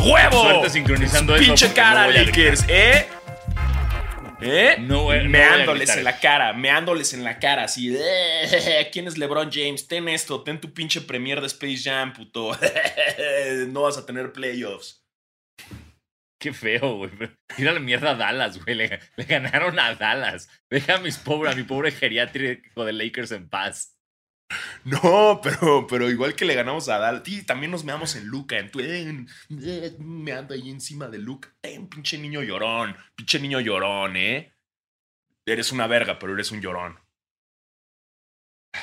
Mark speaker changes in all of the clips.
Speaker 1: ¡A huevo!
Speaker 2: Suerte sincronizando eso,
Speaker 1: Pinche cara,
Speaker 2: no
Speaker 1: Lakers, ¿eh? ¿Eh?
Speaker 2: No voy-
Speaker 1: meándoles en la cara, meándoles en la cara, así. "Eh, ¿Quién es LeBron James? Ten esto, ten tu pinche premier de Space Jam, puto. no vas a tener playoffs.
Speaker 2: Qué feo, güey. Mira la mierda a Dallas, güey. Le, le ganaron a Dallas. Deja a, mis pobre, a mi pobre geriátrico de Lakers en paz.
Speaker 1: No, pero, pero igual que le ganamos a Dallas. Y también nos meamos en Luca. En tu, eh, eh, me ando ahí encima de Luca. Ten, pinche niño llorón. Pinche niño llorón, ¿eh? Eres una verga, pero eres un llorón.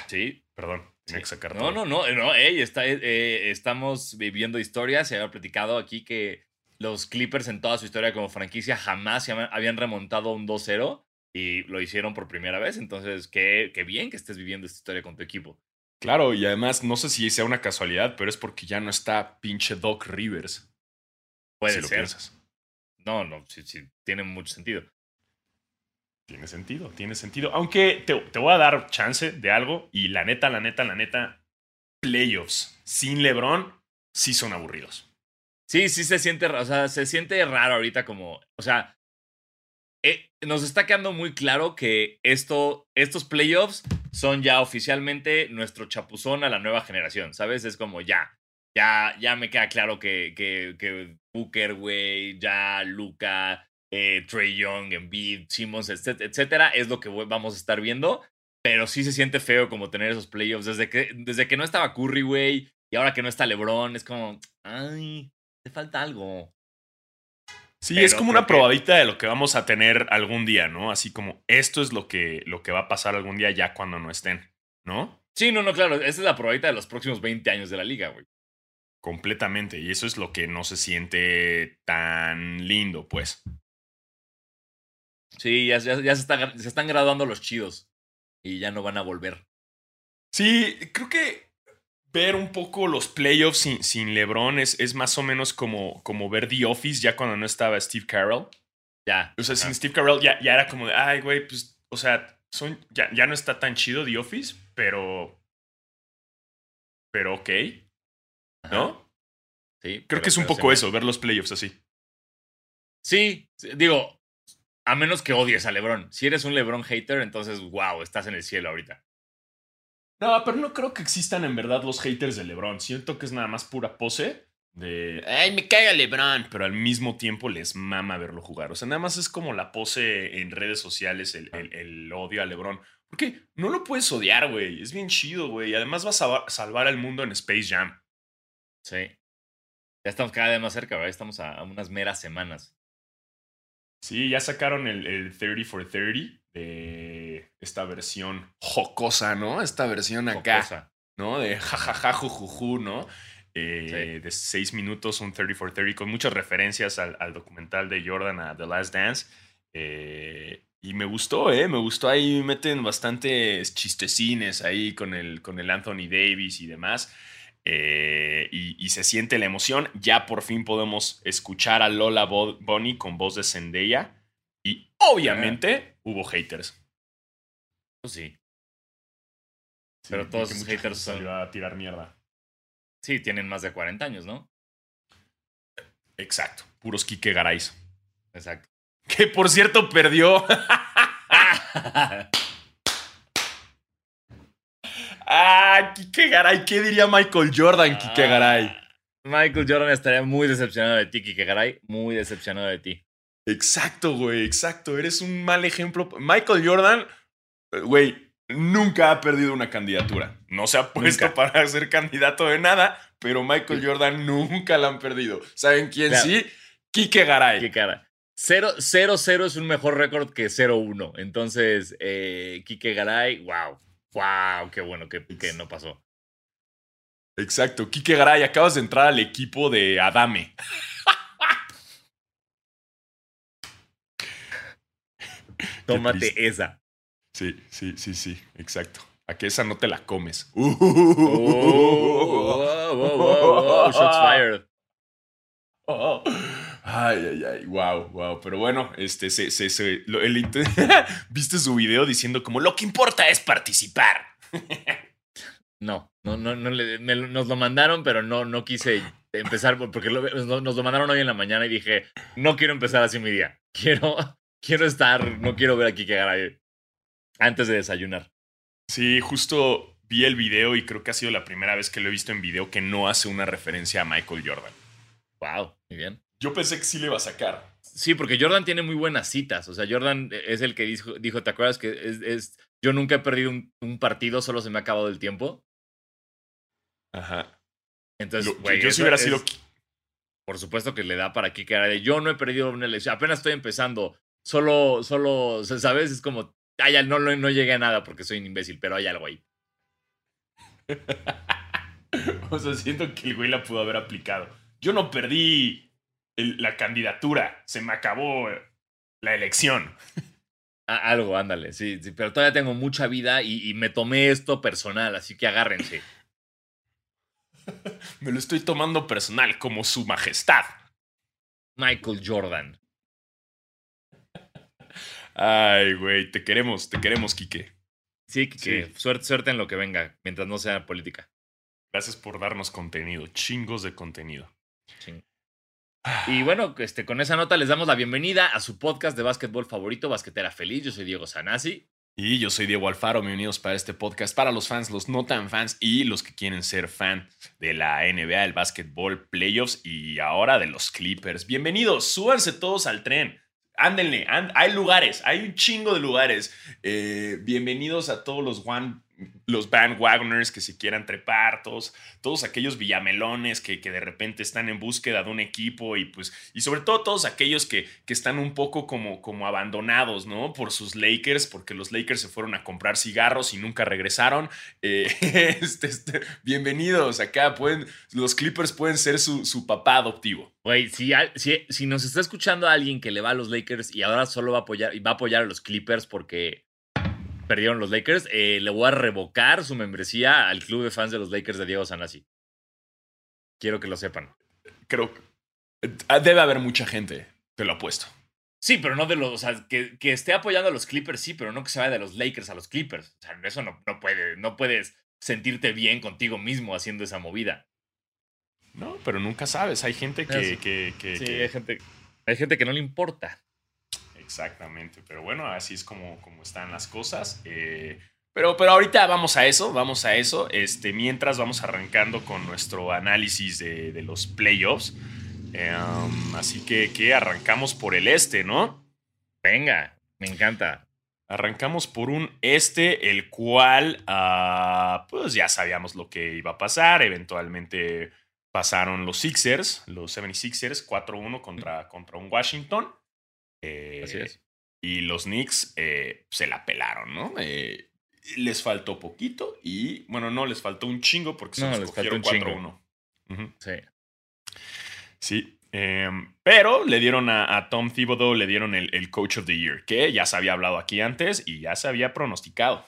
Speaker 2: Sí.
Speaker 1: Perdón, tenía que sacar
Speaker 2: No, no, no. no ey, está, eh, estamos viviendo historias. Se había platicado aquí que los Clippers en toda su historia como franquicia jamás se habían remontado un 2-0 y lo hicieron por primera vez. Entonces, qué, qué bien que estés viviendo esta historia con tu equipo.
Speaker 1: Claro, y además, no sé si sea una casualidad, pero es porque ya no está pinche Doc Rivers.
Speaker 2: Puede
Speaker 1: si lo
Speaker 2: ser.
Speaker 1: piensas.
Speaker 2: No, no, sí, sí, tiene mucho sentido.
Speaker 1: Tiene sentido, tiene sentido. Aunque te, te voy a dar chance de algo. Y la neta, la neta, la neta, playoffs sin LeBron sí son aburridos.
Speaker 2: Sí, sí se siente, o sea, se siente raro ahorita como, o sea, nos está quedando muy claro que esto, estos playoffs son ya oficialmente nuestro chapuzón a la nueva generación, ¿sabes? Es como ya, ya, ya me queda claro que, Booker, güey, ya Luca, eh, Trey Young, Embiid, Simmons, etc- etcétera, es lo que vamos a estar viendo. Pero sí se siente feo como tener esos playoffs. Desde que, desde que no estaba Curry, güey, y ahora que no está LeBron, es como, ay, te falta algo.
Speaker 1: Sí,
Speaker 2: Pero
Speaker 1: es como una
Speaker 2: que-
Speaker 1: probadita de lo que vamos a tener algún día, ¿no? Así como esto es lo que, lo que va a pasar algún día ya cuando no estén, ¿no?
Speaker 2: Sí, no, no, claro. Esa es la probadita de los próximos 20 años de la liga, güey.
Speaker 1: Completamente. Y eso es lo que no se siente tan lindo, pues.
Speaker 2: Sí, ya, ya- ya se, está- se están graduando los chidos. Y ya no van a volver.
Speaker 1: Sí, creo que ver un poco los playoffs sin, sin LeBron es, es más o menos como, como ver The Office ya cuando no estaba Steve Carell.
Speaker 2: Ya.
Speaker 1: O sea, sin Steve Carell ya, ya era como de, ay, güey, pues, o sea, son, ya, ya no está tan chido The Office, pero. Pero ok,
Speaker 2: Ajá.
Speaker 1: ¿no?
Speaker 2: Sí.
Speaker 1: Creo
Speaker 2: pero-
Speaker 1: que es un poco
Speaker 2: me-
Speaker 1: eso, ver los playoffs así.
Speaker 2: Sí, sí, digo, a menos que odies a LeBron. Si eres un LeBron hater, entonces, wow, estás en el cielo ahorita.
Speaker 1: No, pero no creo que existan en verdad los haters de LeBron. Siento que es nada más pura pose de, ay, me caga LeBron. Pero al mismo tiempo les mama verlo jugar. O sea, nada más es como la pose en redes sociales, el, el- el odio a LeBron. Porque no lo puedes odiar, güey. Es bien chido, güey. Y además vas a salvar- al mundo en Space Jam.
Speaker 2: Sí. Ya estamos cada vez más cerca, ¿verdad? Estamos a, a unas meras semanas.
Speaker 1: Sí, ya sacaron el, el 30 for 30 de esta versión jocosa, ¿no? Esta versión acá.
Speaker 2: Jocosa.
Speaker 1: ¿no? De jajaja, jujuju, ¿no? Eh,
Speaker 2: Sí.
Speaker 1: De seis minutos, un 30 for 30, con muchas referencias al, al documental de Jordan a The Last Dance. Eh, y me gustó, ¿eh? Me gustó ahí, meten bastantes chistecines ahí con el, con el Anthony Davis y demás. Eh, y, y se siente la emoción. Ya por fin podemos escuchar a Lola Bo- Bonnie con voz de Zendaya. Y obviamente hubo haters.
Speaker 2: Pues sí.
Speaker 1: Sí,
Speaker 2: Pero todos
Speaker 1: mucha
Speaker 2: haters
Speaker 1: gente salió a tirar mierda.
Speaker 2: Sí, tienen más de 40 años, ¿no?
Speaker 1: Exacto, puros Kike Garais.
Speaker 2: Exacto.
Speaker 1: Que por cierto perdió. ah, Kike Garay. ¿Qué diría Michael Jordan, Kike Garay?
Speaker 2: Ah, Michael Jordan estaría muy decepcionado de ti, Kike Garay. Muy decepcionado de ti.
Speaker 1: Exacto, güey, exacto. Eres un mal ejemplo. Michael Jordan, eh, güey, nunca ha perdido una candidatura. No se ha puesto
Speaker 2: Nunca.
Speaker 1: para ser candidato de nada, pero Michael Jordan nunca la han perdido. ¿Saben quién
Speaker 2: Claro.
Speaker 1: sí? Kike Garay.
Speaker 2: Qué cara. 0-0 es un mejor récord que 0-1. Entonces, eh, Kike Garay, wow. Wow, qué bueno que, que no pasó.
Speaker 1: Exacto, Kike Garay, acabas de entrar al equipo de Adame.
Speaker 2: Tómate esa.
Speaker 1: Sí, sí, sí, sí, exacto. A que esa no te la comes.
Speaker 2: Oh, wow, wow, shots fired.
Speaker 1: Ay, ay, ay, wow, wow. Pero bueno, este, se, se, se- lo- el viste su video diciendo como lo que importa es participar.
Speaker 2: No, no, no, no le- me lo- nos lo mandaron, pero no, no quise empezar, porque nos lo mandaron hoy en la mañana y dije, no quiero empezar así mi día. Quiero, quiero estar, no quiero ver aquí que ahí antes de desayunar.
Speaker 1: Sí, justo vi el video y creo que ha sido la primera vez que lo he visto en video que no hace una referencia a Michael Jordan.
Speaker 2: Wow, muy bien.
Speaker 1: Yo pensé que sí le iba a sacar.
Speaker 2: Sí, porque Jordan tiene muy buenas citas. O sea, Jordan es el que dijo, dijo ¿te acuerdas que es, yo nunca he perdido un, partido, solo se me ha acabado el tiempo?
Speaker 1: Ajá.
Speaker 2: Entonces,
Speaker 1: güey, yo, si hubiera sido...
Speaker 2: Por supuesto que le da para aquí que yo no he perdido una elección, apenas estoy empezando. Solo, solo, ¿sabes? Es como, no, no, no llegué a nada porque soy un imbécil, pero hay algo ahí.
Speaker 1: o sea, siento que el güey la pudo haber aplicado. Yo no perdí la candidatura, se me acabó la elección.
Speaker 2: algo, ándale, sí, sí, pero todavía tengo mucha vida y, me tomé esto personal, así que agárrense.
Speaker 1: me lo estoy tomando personal, como su majestad.
Speaker 2: Michael Jordan.
Speaker 1: Ay, güey, te queremos, te queremos, Quique.
Speaker 2: Sí, Quique, Suerte, suerte en lo que venga, mientras no sea política.
Speaker 1: Gracias por darnos contenido, chingos de contenido.
Speaker 2: Y bueno, este, con esa nota les damos la bienvenida a su podcast de básquetbol favorito, Basquetera Feliz. Yo soy Diego Sanasi.
Speaker 1: Y yo soy Diego Alfaro. Bienvenidos para este podcast para los fans, los no tan fans y los que quieren ser fan de la NBA, el básquetbol, playoffs y ahora de los Clippers. Bienvenidos, súbanse todos al tren. Ándenle, hay lugares, hay un chingo de lugares. Eh, bienvenidos a todos los One los bandwagoners que se quieran trepar, todos, aquellos villamelones que, que, de repente están en búsqueda de un equipo y pues, y sobre todo todos aquellos que, que están un poco como, como abandonados, ¿no? Por sus Lakers, porque los Lakers se fueron a comprar cigarros y nunca regresaron. Eh, este, este, bienvenidos acá, pueden, los Clippers pueden ser su, su papá adoptivo.
Speaker 2: Güey, si, si, si, nos está escuchando alguien que le va a los Lakers y ahora solo va a apoyar, y va a apoyar a los Clippers porque perdieron los Lakers, eh, le voy a revocar su membresía al club de fans de los Lakers de Diego Sanasi. Quiero que lo sepan.
Speaker 1: Creo que eh, debe haber mucha gente, te lo apuesto.
Speaker 2: Sí, pero no de los, o sea, que, que, esté apoyando a los Clippers, sí, pero no que se vaya de los Lakers a los Clippers. O sea, eso no, no puede, no puedes sentirte bien contigo mismo haciendo esa movida.
Speaker 1: No, pero nunca sabes. Hay gente que. que, que
Speaker 2: sí, Hay, gente, hay gente que no le importa.
Speaker 1: Exactamente, pero bueno, así es como, como están las cosas. Eh, pero, pero ahorita vamos a eso, vamos a eso. Este, mientras vamos arrancando con nuestro análisis de, de los playoffs. Em, así que, que arrancamos por el este, ¿no?
Speaker 2: Venga, me encanta.
Speaker 1: Arrancamos por un este, el cual, uh, pues ya sabíamos lo que iba a pasar. Eventualmente pasaron los Sixers, los 76ers, 4-1 contra, contra un Washington.
Speaker 2: Así es.
Speaker 1: Y los Knicks eh, se la pelaron, ¿no? Eh, les faltó poquito y, bueno, no, les faltó un chingo porque se les cogieron 4-1.
Speaker 2: Sí.
Speaker 1: Sí. Em, pero le dieron a, Tom Thibodeau, le dieron el, Coach of the Year, que ya se había hablado aquí antes y ya se había pronosticado.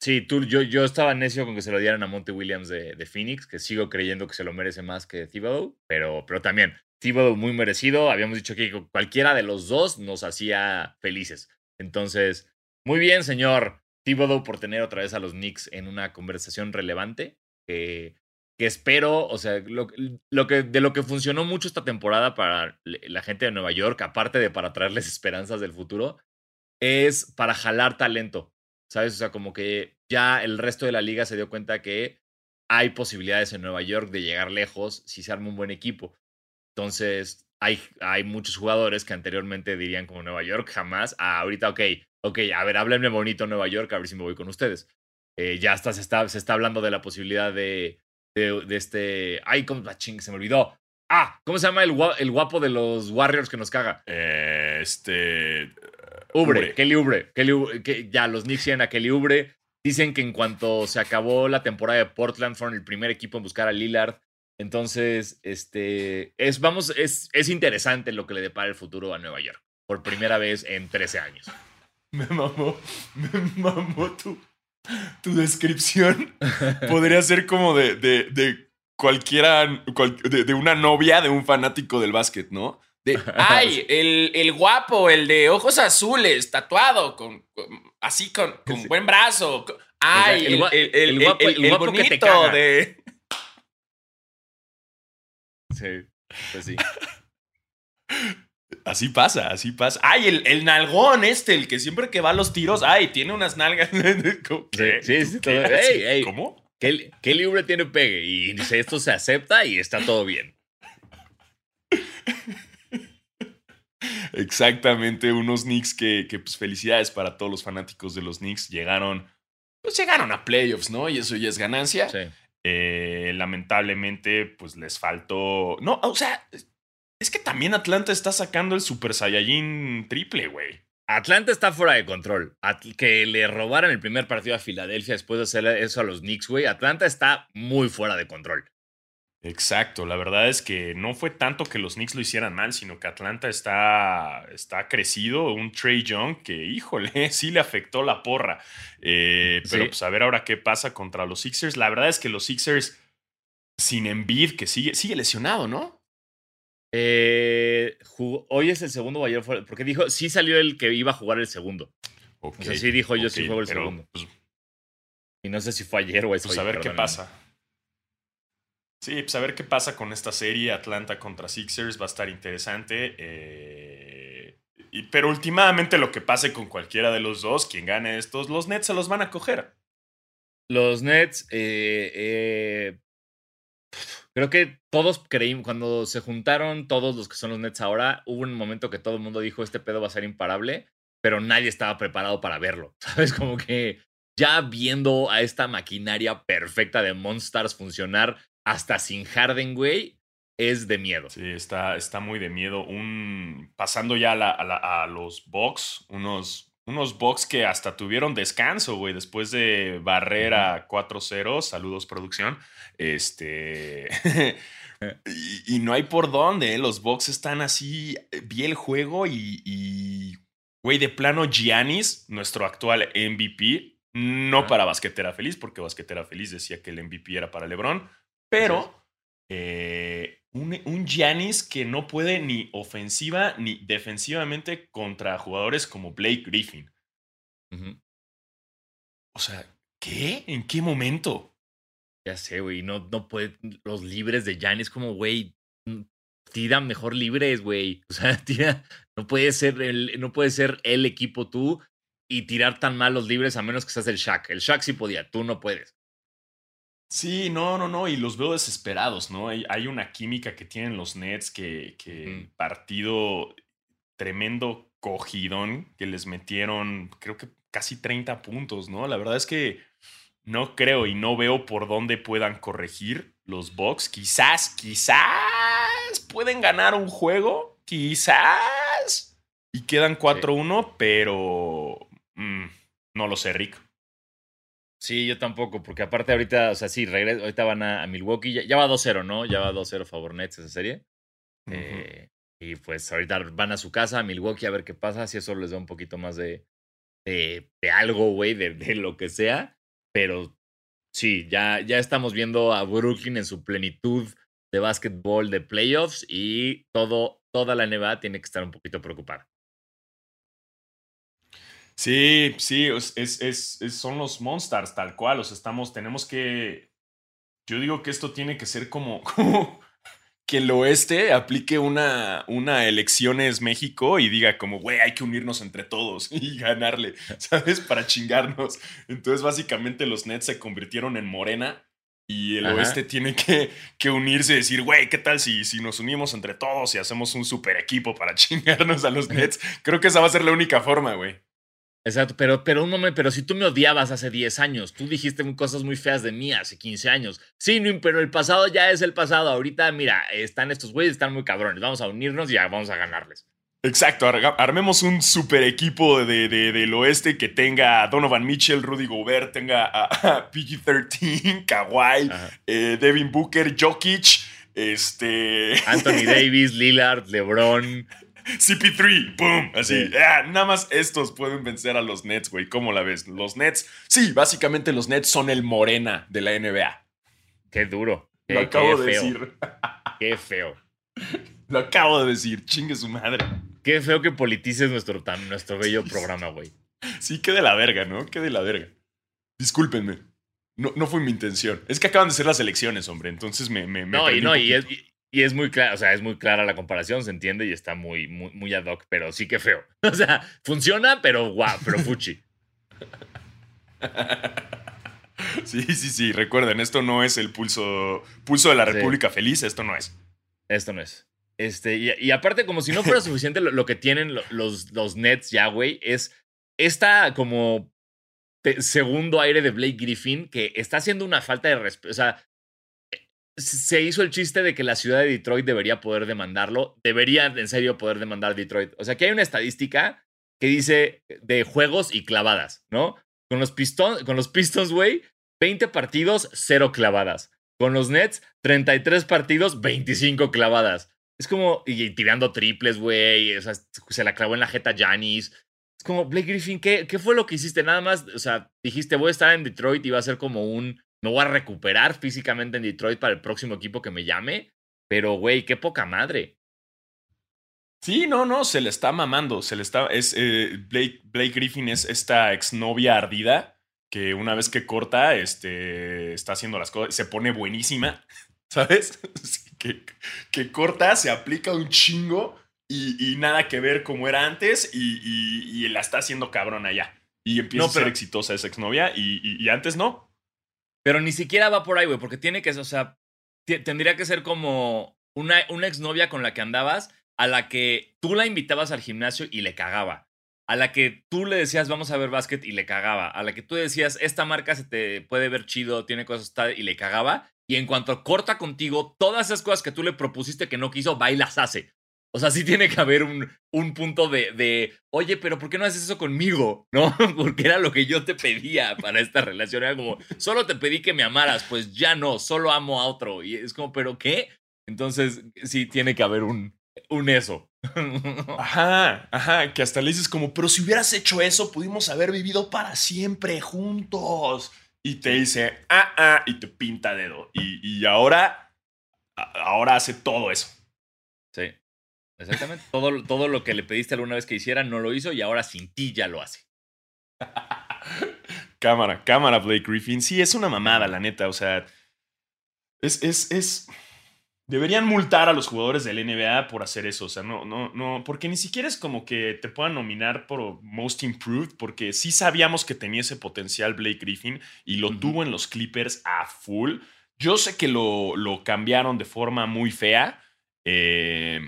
Speaker 2: Sí, tú, yo, yo estaba necio con que se lo dieran a Monte Williams de, de, Phoenix, que sigo creyendo que se lo merece más que Thibodeau, pero, pero también Thibodeau muy merecido. Habíamos dicho que cualquiera de los dos nos hacía felices. Entonces, muy bien, señor Thibodeau, por tener otra vez a los Knicks en una conversación relevante. que espero, o sea, lo, que, de lo que funcionó mucho esta temporada para la gente de Nueva York, aparte de para traerles esperanzas del futuro, es para jalar talento. ¿Sabes? O sea, como que ya el resto de la liga se dio cuenta que hay posibilidades en Nueva York de llegar lejos si se arma un buen equipo. Entonces, hay, hay muchos jugadores que anteriormente dirían como Nueva York, jamás. ahorita, ok, ok, a ver, háblenme bonito Nueva York, a ver si me voy con ustedes. Eh, ya está se, está, se está hablando de la posibilidad de, de, este. Ay, ¿cómo? Ah, ching, se me olvidó. Ah, ¿cómo se llama el, el guapo de los Warriors que nos caga?
Speaker 1: Eh, este.
Speaker 2: Ubre, Kelly Ubre. Kelly, que, ya, los Knicks tienen a Kelly Ubre. Dicen que en cuanto se acabó la temporada de Portland, fueron el primer equipo en buscar a Lillard. Entonces, este, es, vamos, es, es interesante lo que le depara el futuro a Nueva York, por primera vez en 13 años.
Speaker 1: Me mamó, me mamó tu, tu descripción. Podría ser como de, de, de cualquiera, de, una novia de un fanático del básquet, ¿no? De, ay, el, el, guapo, el de ojos azules, tatuado, con, así con, con buen brazo. Ay, el, el, el, guapo, el, bonito de
Speaker 2: Sí, pues sí.
Speaker 1: Así pasa, así pasa. Ay, el, el, nalgón este, el que siempre que va a los tiros, ay, tiene unas nalgas.
Speaker 2: ¿Qué? Sí, sí. ¿Cómo? ¿Qué, ¿Qué libre tiene pegue? Y dice, esto se acepta y está todo bien.
Speaker 1: Exactamente, unos Knicks que, que, pues felicidades para todos los fanáticos de los Knicks. Llegaron, pues llegaron a playoffs, ¿no? Y eso ya es ganancia.
Speaker 2: Sí.
Speaker 1: Eh, lamentablemente, pues les faltó. No, o sea, es que también Atlanta está sacando el Super Saiyajin triple, güey.
Speaker 2: Atlanta está fuera de control. que le robaran el primer partido a Filadelfia después de hacer eso a los Knicks, güey. Atlanta está muy fuera de control.
Speaker 1: Exacto, la verdad es que no fue tanto que los Knicks lo hicieran mal, sino que Atlanta está, está crecido, un Trey Young que, híjole, sí le afectó la porra. Eh, pero pues a ver ahora qué pasa contra los Sixers. La verdad es que los Sixers, sin Embiid, que sigue, sigue lesionado, ¿no?
Speaker 2: Eh, hoy es el segundo o ayer fue, porque dijo, sí salió el que iba a jugar el segundo. o sea, sí dijo yo sí juego el segundo. Pues y no sé si fue ayer o eso.
Speaker 1: Pues a ver qué pasa. Sí, pues a ver qué pasa con esta serie Atlanta contra Sixers va a estar interesante. Eh, pero últimamente lo que pase con cualquiera de los dos, quien gane estos, los Nets se los van a coger.
Speaker 2: Los Nets, eh, eh, creo que todos creímos, cuando se juntaron todos los que son los Nets ahora, hubo un momento que todo el mundo dijo, este pedo va a ser imparable, pero nadie estaba preparado para verlo. ¿Sabes? Como que ya viendo a esta maquinaria perfecta de Monsters funcionar hasta sin Harden, güey, es de miedo.
Speaker 1: Sí, está, está muy de miedo. Un, pasando ya a, los Bucks, unos, unos Bucks que hasta tuvieron descanso, güey, después de barrer a 4-0. Saludos, producción. Este. y, no hay por dónde, ¿eh? los Bucks están así. Vi el juego y, güey, de plano, Giannis, nuestro actual MVP, no para Basquetera Feliz, porque Basquetera Feliz decía que el MVP era para LeBron pero eh, un, Giannis que no puede ni ofensiva ni defensivamente contra jugadores como Blake Griffin. O sea, ¿qué? ¿En qué momento?
Speaker 2: Ya sé, güey. No, no puede. Los libres de Giannis, como, güey. Mm, tiran mejor libres, güey. O sea, tira. No puede ser el, no puede ser el equipo tú y tirar tan mal los libres a menos que seas el Shaq. El Shaq sí podía, tú no puedes.
Speaker 1: Sí, no, no, no, y los veo desesperados, ¿no? Hay, hay una química que tienen los Nets que, que mm. partido tremendo cogidón que les metieron, creo que casi 30 puntos, ¿no? La verdad es que no creo y no veo por dónde puedan corregir los Bucks. Quizás, quizás pueden ganar un juego, quizás. Y quedan 4-1, pero mm, no lo sé, Rick.
Speaker 2: Sí, yo tampoco, porque aparte ahorita, o sea, sí, regreso, ahorita van a, Milwaukee, ya, va 2-0, ¿no? Ya va 2-0 favor Nets esa serie. eh, y pues ahorita van a su casa, a Milwaukee, a ver qué pasa, si eso les da un poquito más de, de, algo, güey, de, de, lo que sea. Pero sí, ya, ya estamos viendo a Brooklyn en su plenitud de básquetbol de playoffs y todo, toda la NBA tiene que estar un poquito preocupada.
Speaker 1: Sí, sí, es, es, son los Monsters tal cual. Los estamos, tenemos que. Yo digo que esto tiene que ser como, como que el oeste aplique una, una elecciones México y diga como, güey, hay que unirnos entre todos y ganarle, ¿sabes? Para chingarnos. Entonces, básicamente los Nets se convirtieron en Morena y el oeste tiene que, que, unirse y decir, güey, ¿qué tal si, si nos unimos entre todos y hacemos un super equipo para chingarnos a los Nets? Creo que esa va a ser la única forma, güey.
Speaker 2: Exacto, pero, pero un momento, pero si tú me odiabas hace 10 años, tú dijiste cosas muy feas de mí hace 15 años. Sí, pero el pasado ya es el pasado. Ahorita, mira, están estos güeyes, están muy cabrones. Vamos a unirnos y ya vamos a ganarles.
Speaker 1: Exacto, armemos un super equipo de, del oeste que tenga a Donovan Mitchell, Rudy Gobert, tenga a, PG-13, Kawhi, eh, Devin Booker, Jokic, este...
Speaker 2: Anthony Davis, Lillard, LeBron.
Speaker 1: CP3, ¡pum! Así. Ah, nada más estos pueden vencer a los Nets, güey. ¿Cómo la ves? Los Nets, sí, básicamente los Nets son el morena de la NBA.
Speaker 2: Qué duro.
Speaker 1: Lo acabo de decir.
Speaker 2: Qué feo.
Speaker 1: Lo acabo de decir, chingue su madre.
Speaker 2: Qué feo que politices nuestro, nuestro bello programa, güey.
Speaker 1: Sí, qué de la verga, ¿no? Qué de la verga. Discúlpenme. No, no fue mi intención. Es que acaban de ser las elecciones, hombre. Entonces me. me,
Speaker 2: no, y no, y, y es muy clara, o sea, es muy clara la comparación, se entiende y está muy, muy, muy ad hoc, pero sí que feo. O sea, funciona, pero guau, pero fuchi.
Speaker 1: Sí, sí, sí. Recuerden, esto no es el pulso, pulso de la República Feliz, esto no es.
Speaker 2: Esto no es. Este, y, aparte, como si no fuera suficiente lo, que tienen los, los Nets ya, güey, es esta como segundo aire de Blake Griffin que está haciendo una falta de respeto. O sea, se hizo el chiste de que la ciudad de Detroit debería poder demandarlo. Debería, en serio, poder demandar Detroit. O sea, que hay una estadística que dice de juegos y clavadas, ¿no? Con los, Pistons, con los Pistons, güey, 20 partidos, 0 clavadas. Con los Nets, 33 partidos, 25 clavadas. Es como, y, tirando triples, güey. O sea, se la clavó en la jeta Janis. Es como, Blake Griffin, ¿qué, ¿qué fue lo que hiciste? Nada más, o sea, dijiste, voy a estar en Detroit y va a ser como un, me voy a recuperar físicamente en Detroit para el próximo equipo que me llame. Pero, güey, qué poca madre.
Speaker 1: Sí, no, no, se le está mamando. Se le está. Es, eh, Blake, Blake Griffin es esta exnovia ardida que una vez que corta, este, está haciendo las cosas. Se pone buenísima, ¿sabes? que, que corta, se aplica un chingo y, nada que ver como era antes y, la está haciendo cabrón allá. Y empieza a ser exitosa esa exnovia y, y antes no.
Speaker 2: Pero ni siquiera va por ahí, güey, porque tiene que, o sea, tendría que ser como una, una exnovia con la que andabas a la que tú la invitabas al gimnasio y le cagaba. A la que tú le decías, vamos a ver básquet y le cagaba. A la que tú decías, esta marca se te puede ver chido, tiene cosas tal y le cagaba. Y en cuanto corta contigo, todas esas cosas que tú le propusiste que no quiso, va las hace. O sea, sí tiene que haber un, un punto de, de, oye, pero ¿por qué no haces eso conmigo? ¿No? Porque era lo que yo te pedía para esta relación. Era como, solo te pedí que me amaras, pues ya no, solo amo a otro. Y es como, ¿pero qué? Entonces, sí tiene que haber un, un eso.
Speaker 1: Ajá, ajá, que hasta le dices como, pero si hubieras hecho eso, pudimos haber vivido para siempre juntos. Y te dice, ah, ah, y te pinta dedo. Y, y ahora, ahora hace todo eso.
Speaker 2: Sí, exactamente. todo, todo lo que le pediste alguna vez que hiciera no lo hizo y ahora sin ti ya lo hace.
Speaker 1: cámara, cámara, Blake Griffin. Sí, es una mamada, la neta. O sea, es, es, es Deberían multar a los jugadores del NBA por hacer eso. O sea, no, no, no, porque ni siquiera es como que te puedan nominar por Most Improved, porque sí sabíamos que tenía ese potencial Blake Griffin y lo tuvo en los Clippers a full. Yo sé que lo, lo cambiaron de forma muy fea, eh,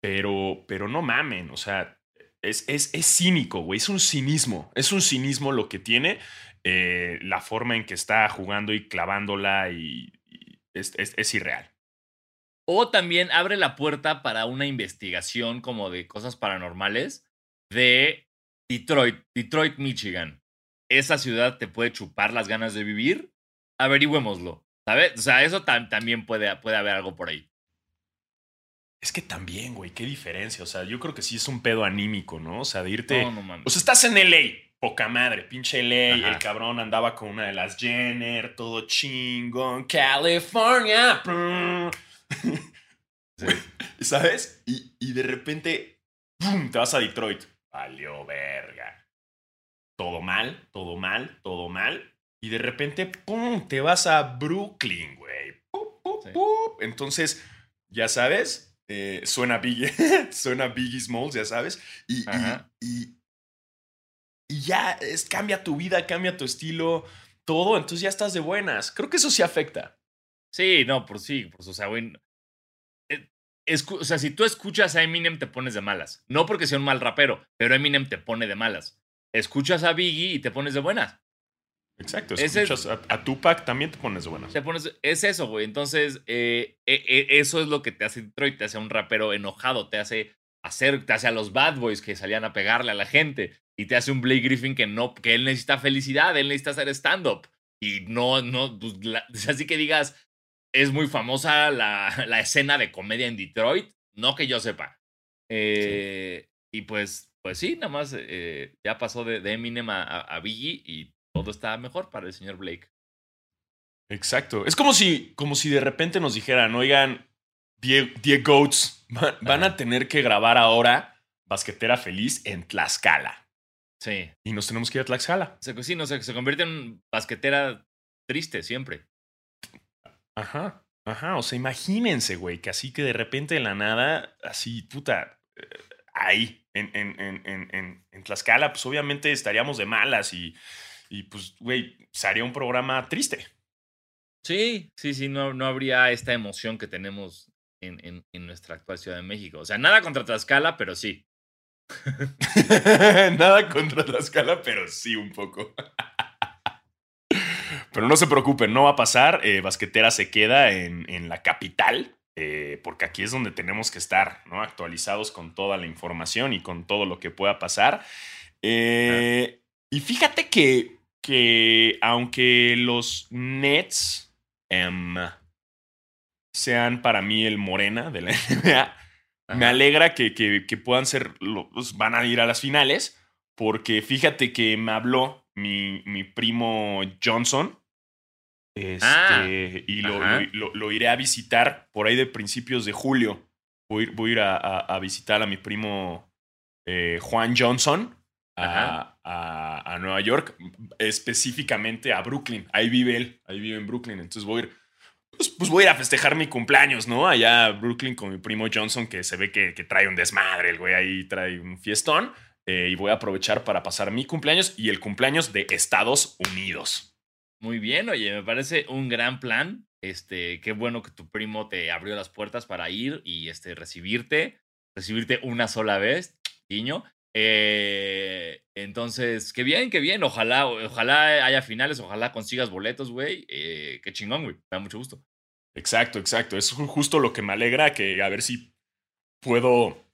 Speaker 1: pero, pero no mamen, o sea, es, es, es cínico, güey, es un cinismo, es un cinismo lo que tiene, eh, la forma en que está jugando y clavándola y, es, es irreal.
Speaker 2: O también abre la puerta para una investigación como de cosas paranormales de Detroit, Detroit, Michigan. Esa ciudad te puede chupar las ganas de vivir. Averigüémoslo. ¿Sabes? O sea, eso también puede, puede haber algo por ahí.
Speaker 1: Es que también, güey, qué diferencia. O sea, yo creo que sí es un pedo anímico, ¿no? O sea, de irte. No, no O sea, estás en LA, poca madre, pinche LA. El cabrón andaba con una de las Jenner, todo chingón. California. ¿Sabes? Y, de repente, ¡pum! Te vas a Detroit. Valió verga. Todo mal, todo mal, todo mal. Y de repente, ¡pum! Te vas a Brooklyn, güey. Entonces, ya sabes, eh, suena Biggie, suena Biggie Smalls, ya sabes. Y, y, y, ya es, cambia tu vida, cambia tu estilo, todo. Entonces ya estás de buenas. Creo que eso sí afecta.
Speaker 2: Sí, no, por sí, pues, o sea, güey, o sea, si tú escuchas a Eminem te pones de malas. No porque sea un mal rapero, pero Eminem te pone de malas. Escuchas a Biggie y te pones de buenas.
Speaker 1: Exacto, escuchas a, Tupac también te pones de buenas.
Speaker 2: Te pones, es eso, güey. Entonces, eh, eh, eso es lo que te hace Detroit, te hace un rapero enojado, te hace hacer, te hace a los bad boys que salían a pegarle a la gente y te hace un Blake Griffin que no, que él necesita felicidad, él necesita hacer stand-up. Y no, no, pues, así que digas, es muy famosa la, la, escena de comedia en Detroit, no que yo sepa. Eh, y pues, pues sí, nada más eh, ya pasó de, Eminem a, a, Biggie y todo está mejor para el señor Blake.
Speaker 1: Exacto. Es como si, como si de repente nos dijeran, oigan, Die Goats van, a tener que grabar ahora Basquetera Feliz en Tlaxcala.
Speaker 2: Sí.
Speaker 1: Y nos tenemos que ir a Tlaxcala.
Speaker 2: Se, sí, no, se, se convierte en basquetera triste siempre.
Speaker 1: Ajá, Ajá, o sea, imagínense, güey, que así que de repente de la nada, así, puta, eh, ahí, en, en, en, en, en Tlaxcala, pues obviamente estaríamos de malas y, y pues, güey, sería un programa triste.
Speaker 2: Sí, sí, sí, no, no habría esta emoción que tenemos en, en, en nuestra actual Ciudad de México. O sea, nada contra Tlaxcala, pero sí.
Speaker 1: nada contra Tlaxcala, pero sí un poco. Pero no se preocupen, no va a pasar. Eh, Basquetera se queda en, en la capital, eh, porque aquí es donde tenemos que estar, ¿no? Actualizados con toda la información y con todo lo que pueda pasar. Eh, y fíjate que, que aunque los Nets em, sean para mí el morena de la NBA, me alegra que, que, que puedan ser, los, van a ir a las finales, porque fíjate que me habló mi, mi primo Johnson. Este,
Speaker 2: Ah,
Speaker 1: y lo, lo- iré a visitar por ahí de principios de julio. Voy, a ir- voy a ir a, a- a visitar a mi primo eh, Juan Johnson a, a- a Nueva York, específicamente a Brooklyn. Ahí vive él, ahí vive en Brooklyn. Entonces voy a ir, pues, pues voy a ir a festejar mi cumpleaños, ¿no? Allá a Brooklyn con mi primo Johnson, que se ve que, que trae un desmadre, el güey ahí trae un fiestón. eh, y voy a aprovechar para pasar mi cumpleaños y el cumpleaños de Estados Unidos.
Speaker 2: Muy bien, oye, me parece un gran plan. Este, qué bueno que tu primo te abrió las puertas para ir y este, recibirte, recibirte una sola vez, guiño. Eh, entonces, qué bien, qué bien. Ojalá, ojalá haya finales, ojalá consigas boletos, güey. Eh, qué chingón, güey. Me da mucho gusto.
Speaker 1: Exacto, exacto. Es ju- justo lo que me alegra, que a ver si puedo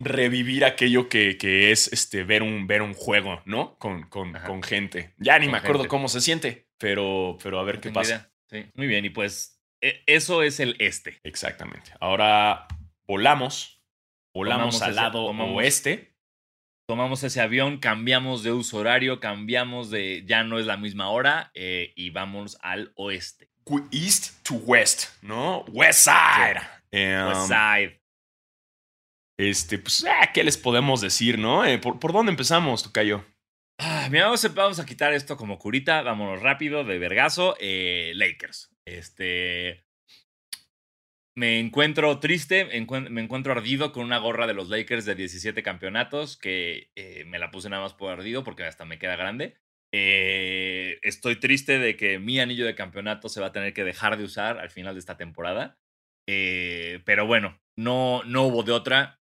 Speaker 1: revivir aquello que, que es este, ver, un, ver un juego, ¿no? Con, con, con gente. Ya ni
Speaker 2: Con
Speaker 1: me acuerdo
Speaker 2: gente.
Speaker 1: cómo se siente, pero, pero a ver
Speaker 2: No
Speaker 1: qué pasa.
Speaker 2: Sí, muy bien. Y pues, e- eso es el este.
Speaker 1: Exactamente. Ahora volamos, volamos al lado oeste.
Speaker 2: Tomamos ese avión, cambiamos de uso horario, cambiamos de. Ya no es la misma hora eh, y vamos al oeste.
Speaker 1: East to west, ¿no? West side. Em,
Speaker 2: West Side.
Speaker 1: este, pues, ah, ¿qué les podemos decir, no? Eh, ¿por, ¿Por dónde empezamos, Tocayo?
Speaker 2: Ah, mira, vamos a, vamos a quitar esto como curita. Vámonos rápido, de vergazo. Eh, Lakers. Este. Me encuentro triste, me encuentro ardido con una gorra de los Lakers de 17 campeonatos que eh, me la puse nada más por ardido porque hasta me queda grande. Eh, estoy triste de que mi anillo de campeonato se va a tener que dejar de usar al final de esta temporada. Eh, pero bueno, no, no hubo de otra.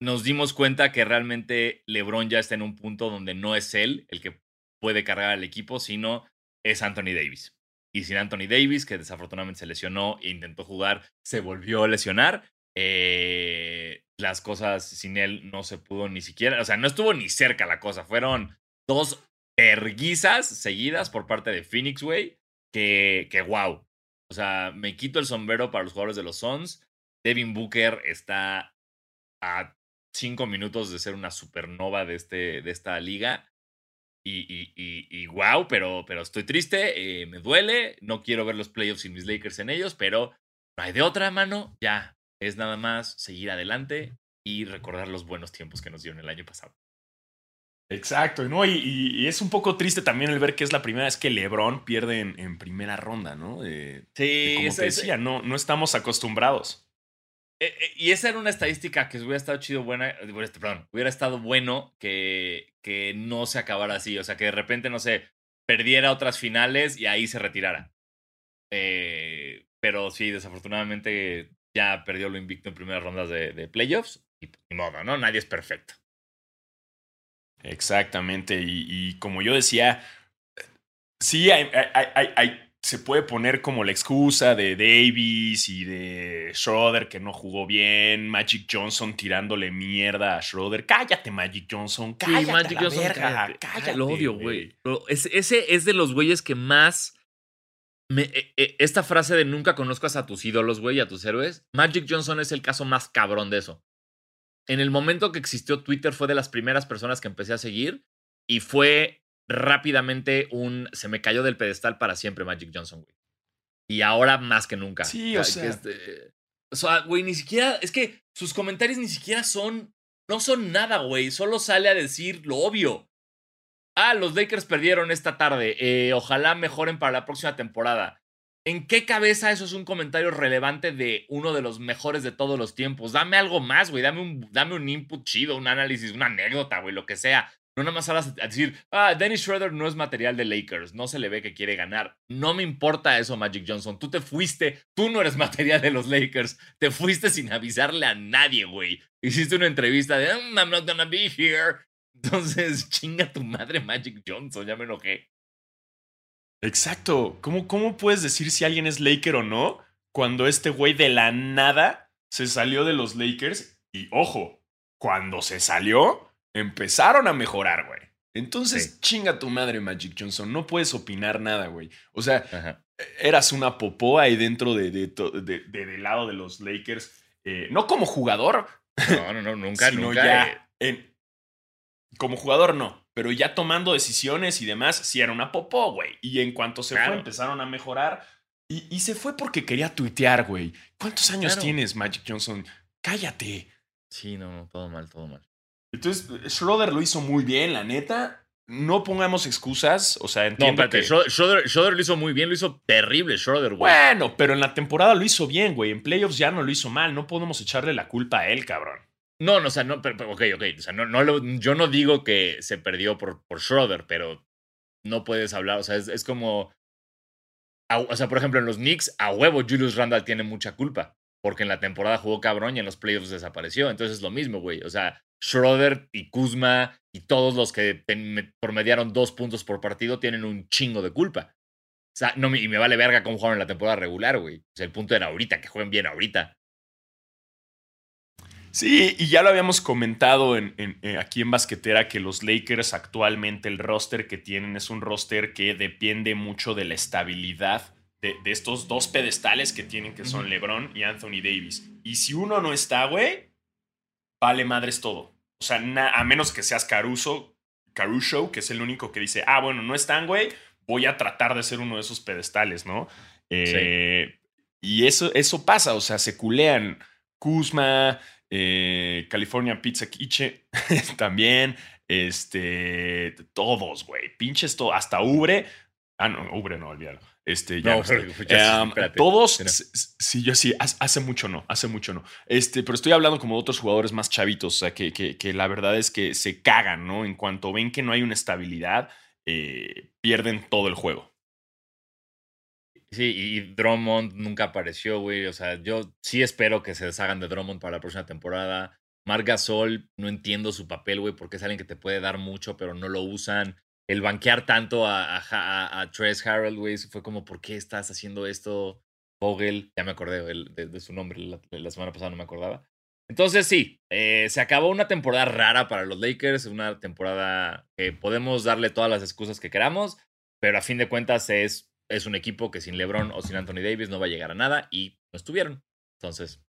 Speaker 2: Nos dimos cuenta que realmente LeBron ya está en un punto donde no es él el que puede cargar al equipo, sino es Anthony Davis. Y sin Anthony Davis, que desafortunadamente se lesionó e intentó jugar, se volvió a lesionar. eh, las cosas sin él no se pudo ni siquiera, o sea, no estuvo ni cerca la cosa. Fueron dos erguizas seguidas por parte de Phoenix, güey, que, que wow. O sea, me quito el sombrero para los jugadores de los Suns. Devin Booker está a cinco minutos de ser una supernova de, este, de esta liga. Y, y, y, y wow, pero, pero estoy triste, eh, me duele, no quiero ver los playoffs sin mis Lakers en ellos, pero no hay de otra mano, ya, es nada más seguir adelante y recordar los buenos tiempos que nos dieron el año pasado.
Speaker 1: Exacto, ¿no? Y, es un poco triste también el ver que es la primera vez que LeBron pierde en, en primera ronda, ¿no? Eh,
Speaker 2: Sí,
Speaker 1: como te decía, no, no estamos acostumbrados.
Speaker 2: Eh, eh, y esa era una estadística que hubiera estado chido buena, eh, este, perdón, hubiera estado bueno que, que no se acabara así, o sea, que de repente, no sé, perdiera otras finales y ahí se retirara. Pero sí, desafortunadamente ya perdió lo invicto en primeras rondas de, playoffs y pues, ni modo, ¿no? Nadie es perfecto.
Speaker 1: Exactamente. Y, como yo decía, sí, hay- se puede poner como la excusa de Davis y de Schroeder que no jugó bien, Magic Johnson tirándole mierda a Schroeder. Cállate, Magic Johnson, cállate. a la verga, cállate,
Speaker 2: Lo odio, güey. Es- ese es de los güeyes que más. me- eh, eh, esta frase de nunca conozcas a tus ídolos, güey, a tus héroes. Magic Johnson es el caso más cabrón de eso. En el momento que existió Twitter, fue de las primeras personas que empecé a seguir y fue rápidamente un. Se me cayó del pedestal para siempre Magic Johnson, güey. Y ahora más que nunca.
Speaker 1: Sí, o sea.
Speaker 2: este- o sea, güey, ni siquiera. Es que sus comentarios ni siquiera son. No son nada, güey. Solo sale a decir lo obvio. Ah, los Lakers perdieron esta tarde. eh, ojalá mejoren para la próxima temporada. ¿En qué cabeza eso es un comentario relevante de uno de los mejores de todos los tiempos? Dame algo más, güey. Dame un, dame un input chido, un análisis, una anécdota, güey, lo que sea. No nada más hablas a decir, ah, Dennis Schroeder no es material de Lakers, no se le ve que quiere ganar. No me importa eso, Magic Johnson. Tú te fuiste, tú no eres material de los Lakers. Te fuiste sin avisarle a nadie, güey. Hiciste una entrevista de, mm, I'm not gonna be here. Entonces, chinga tu madre, Magic Johnson, ya me enojé.
Speaker 1: Exacto. ¿Cómo, ¿Cómo puedes decir si alguien es Laker o no cuando este güey de la nada se salió de los Lakers? Y ojo, cuando se salió, empezaron a mejorar, güey. Entonces, chinga tu madre, Magic Johnson. No puedes opinar nada, güey. O sea, eras una popó ahí dentro de, de, del lado de los Lakers. Eh, no como jugador.
Speaker 2: No, no, no, nunca, nunca.
Speaker 1: en, como jugador no pero ya tomando decisiones y demás, sí era una popó, güey. Y en cuanto se fue, empezaron a mejorar. Y, se fue porque quería tuitear, güey. ¿Cuántos años tienes, Magic Johnson? Cállate.
Speaker 2: Sí, no, no, todo mal, todo mal.
Speaker 1: Entonces, Schroeder lo hizo muy bien, la neta. No pongamos excusas, o sea, entiendo
Speaker 2: no, espérate, que... Schroeder, lo hizo muy bien, lo hizo terrible, Schroeder, güey.
Speaker 1: Bueno, pero en la temporada lo hizo bien, güey. En playoffs ya no lo hizo mal, no podemos echarle la culpa a él, cabrón.
Speaker 2: No, no, o sea, no, pero, ok, ok. O sea, no, no yo no digo que se perdió por, por Schroeder, pero no puedes hablar. O sea, es, es como. o sea, por ejemplo, en los Knicks, a huevo, Julius Randall tiene mucha culpa. Porque en la temporada jugó cabrón y en los playoffs desapareció. Entonces es lo mismo, güey. O sea, Schroeder y Kuzma y todos los que promediaron dos puntos por partido tienen un chingo de culpa. O sea, no, y me vale verga cómo jugaron en la temporada regular, güey. O sea, el punto era ahorita, que jueguen bien ahorita.
Speaker 1: Sí, y ya lo habíamos comentado en, eh, aquí en Basquetera que los Lakers actualmente el roster que tienen es un roster que depende mucho de la estabilidad de, estos dos pedestales que tienen que son LeBron y Anthony Davis. Y si uno no está, güey, vale madres todo. O sea, a menos que seas Caruso, Caruso, que es el único que dice, ah, bueno, no están, güey, voy a tratar de ser uno de esos pedestales, ¿no? Eh, y eso, eso pasa, o sea, se culean Kuzma, eh, California Pizza Kitchen también, este, todos, güey, pinches, todo, hasta Ubre, ah, no, Ubre no, olvídalo. Este, ya no, todos, sí, yo sí, hace mucho no, hace mucho no. Este, pero estoy hablando como de otros jugadores más chavitos, o sea, que, que, la verdad es que se cagan, ¿no? En cuanto ven que no hay una estabilidad, eh, pierden todo el juego.
Speaker 2: Sí, y Drummond nunca apareció, güey. O sea, yo sí espero que se deshagan de Drummond para la próxima temporada. Marc Gasol, no entiendo su papel, güey, porque es alguien que te puede dar mucho, pero no lo usan. El banquear tanto a, a, a, Harold, güey, fue como, ¿por qué estás haciendo esto? Vogel, ya me acordé de, su nombre, la, semana pasada no me acordaba. Entonces sí, eh, se acabó una temporada rara para los Lakers, una temporada que podemos darle todas las excusas que queramos, pero a fin de cuentas es es un equipo que sin LeBron o sin Anthony Davis no va a llegar a nada y no estuvieron. Entonces,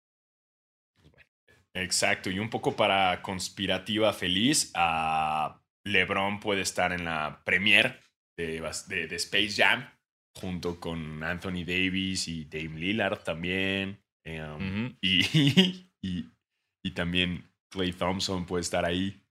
Speaker 1: pues. Exacto, y un poco para conspirativa feliz, a LeBron puede estar en la premier de, de, Space Jam junto con Anthony Davis y Dame Lillard también. Em, y, y, y también Clay Thompson puede estar ahí.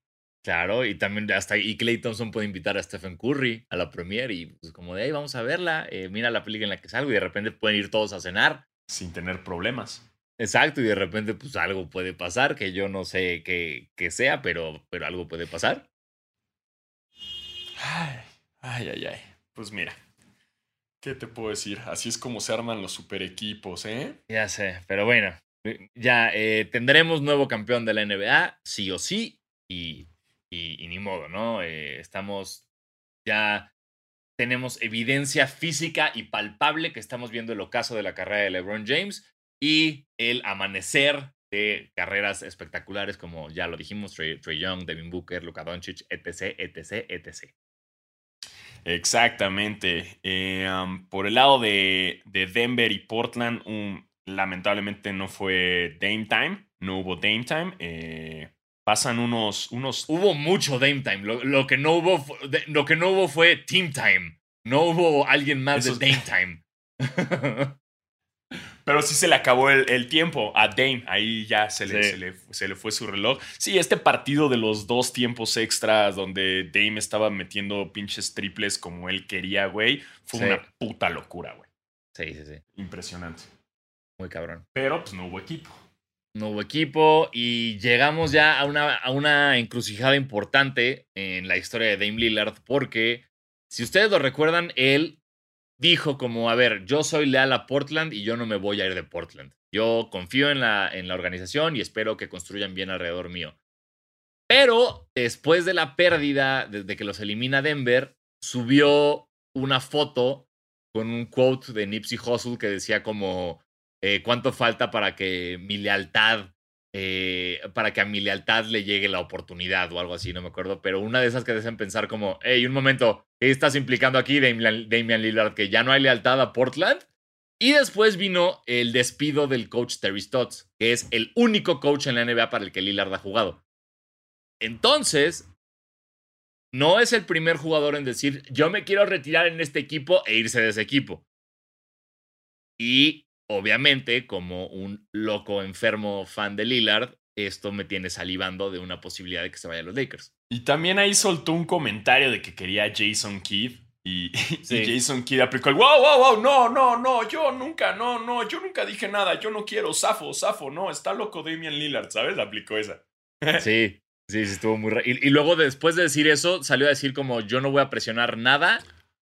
Speaker 2: Claro, y también hasta y Clay Thompson puede invitar a Stephen Curry a la premiere y pues como de ahí vamos a verla, eh, mira la película en la que salgo y de repente pueden ir todos a cenar.
Speaker 1: Sin tener problemas.
Speaker 2: Exacto, y de repente pues algo puede pasar, que yo no sé qué, sea, pero, pero algo puede pasar.
Speaker 1: Ay, ay, ay, ay. Pues mira, ¿qué te puedo decir? Así es como se arman los super equipos, ¿eh?
Speaker 2: Ya sé, pero bueno, ya eh, tendremos nuevo campeón de la NBA, sí o sí, y y, ni modo, ¿no? Eh, estamos ya tenemos evidencia física y palpable que estamos viendo el ocaso de la carrera de LeBron James y el amanecer de carreras espectaculares como ya lo dijimos, Trey, Young, Devin Booker, Luka Doncic, etc., etc., etc.
Speaker 1: Exactamente. Eh, por el lado de, de Denver y Portland, lamentablemente no fue Dame Time, no hubo Dame Time. Eh, pasan unos, unos...
Speaker 2: Hubo mucho Dame Time. Lo, que no hubo, lo que no hubo fue Team Time. No hubo alguien más de Dame Time.
Speaker 1: Pero sí se le acabó el, tiempo a Dame. Ahí ya se le, se le, fue su reloj. Sí, este partido de los dos tiempos extras donde Dame estaba metiendo pinches triples como él quería, güey, fue una puta locura, güey.
Speaker 2: Sí, sí, sí.
Speaker 1: Impresionante.
Speaker 2: Muy cabrón.
Speaker 1: Pero pues no hubo equipo.
Speaker 2: No hubo equipo y llegamos ya a una, a una encrucijada importante en la historia de Dame Lillard porque, si ustedes lo recuerdan, él dijo como, a ver, yo soy leal a Portland y yo no me voy a ir de Portland. Yo confío en la, en la organización y espero que construyan bien alrededor mío. Pero después de la pérdida, desde que los elimina Denver, subió una foto con un quote de Nipsey Hussle que decía como, eh, ¿cuánto falta para que mi lealtad, eh, para que a mi lealtad le llegue la oportunidad o algo así, no me acuerdo, pero una de esas que dejan pensar como, hey, un momento, ¿qué estás implicando aquí, Damian, Damian Lillard, que ya no hay lealtad a Portland? Y después vino el despido del coach Terry Stotts, que es el único coach en la NBA para el que Lillard ha jugado. Entonces, no es el primer jugador en decir, yo me quiero retirar en este equipo e irse de ese equipo. Y obviamente, como un loco enfermo fan de Lillard, esto me tiene salivando de una posibilidad de que se vaya a los Lakers.
Speaker 1: Y también ahí soltó un comentario de que quería Jason Kidd. Y, Jason Kidd aplicó el wow, wow, wow, no, no, no, yo nunca, no, no, yo nunca dije nada, yo no quiero, Safo, Safo, no, está loco Damian Lillard, ¿sabes? Aplicó esa.
Speaker 2: Sí, Sí, sí, estuvo muy raro. Y, luego, después de decir eso, salió a decir como yo no voy a presionar nada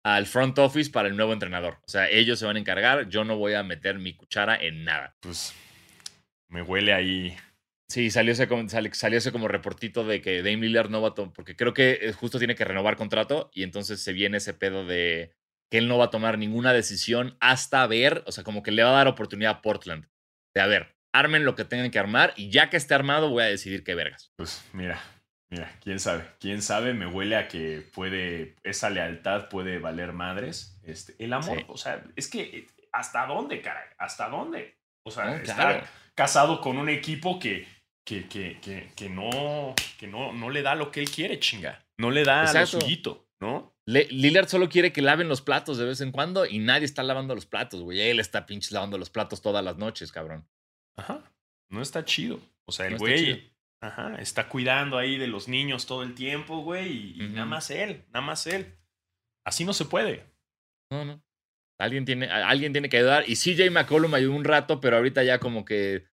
Speaker 2: al front office para el nuevo entrenador. O sea, ellos se van a encargar, yo no voy a meter mi cuchara en nada.
Speaker 1: Pues me huele ahí.
Speaker 2: Sí, salió ese, salió ese como reportito de que Dame Lillard no va a tomar, porque creo que eh, justo tiene que renovar contrato y entonces se viene ese pedo de que él no va a tomar ninguna decisión hasta ver, o sea, como que le va a dar oportunidad a Portland. De a ver, armen lo que tengan que armar y ya que esté armado voy a decidir qué vergas.
Speaker 1: Pues mira, mira, quién sabe, quién sabe, me huele a que puede, esa lealtad puede valer madres. Este, el amor, o sea, es que, ¿hasta dónde, caray? ¿Hasta dónde? O sea, estar casado con un equipo que, que, que, que, no, que no, no le da lo que él quiere, chinga. No le da lo suyito, ¿no?
Speaker 2: Lillard solo quiere que laven los platos de vez en cuando y nadie está lavando los platos, güey. Él está pinches lavando los platos todas las noches, cabrón.
Speaker 1: Ajá. No está chido. O sea, el güey ajá, está cuidando ahí de los niños todo el tiempo, güey, y, nada más él, nada más él. Así no se puede.
Speaker 2: No, no. Alguien tiene, alguien tiene que ayudar. Y CJ McCollum ayudó un rato, pero ahorita ya como que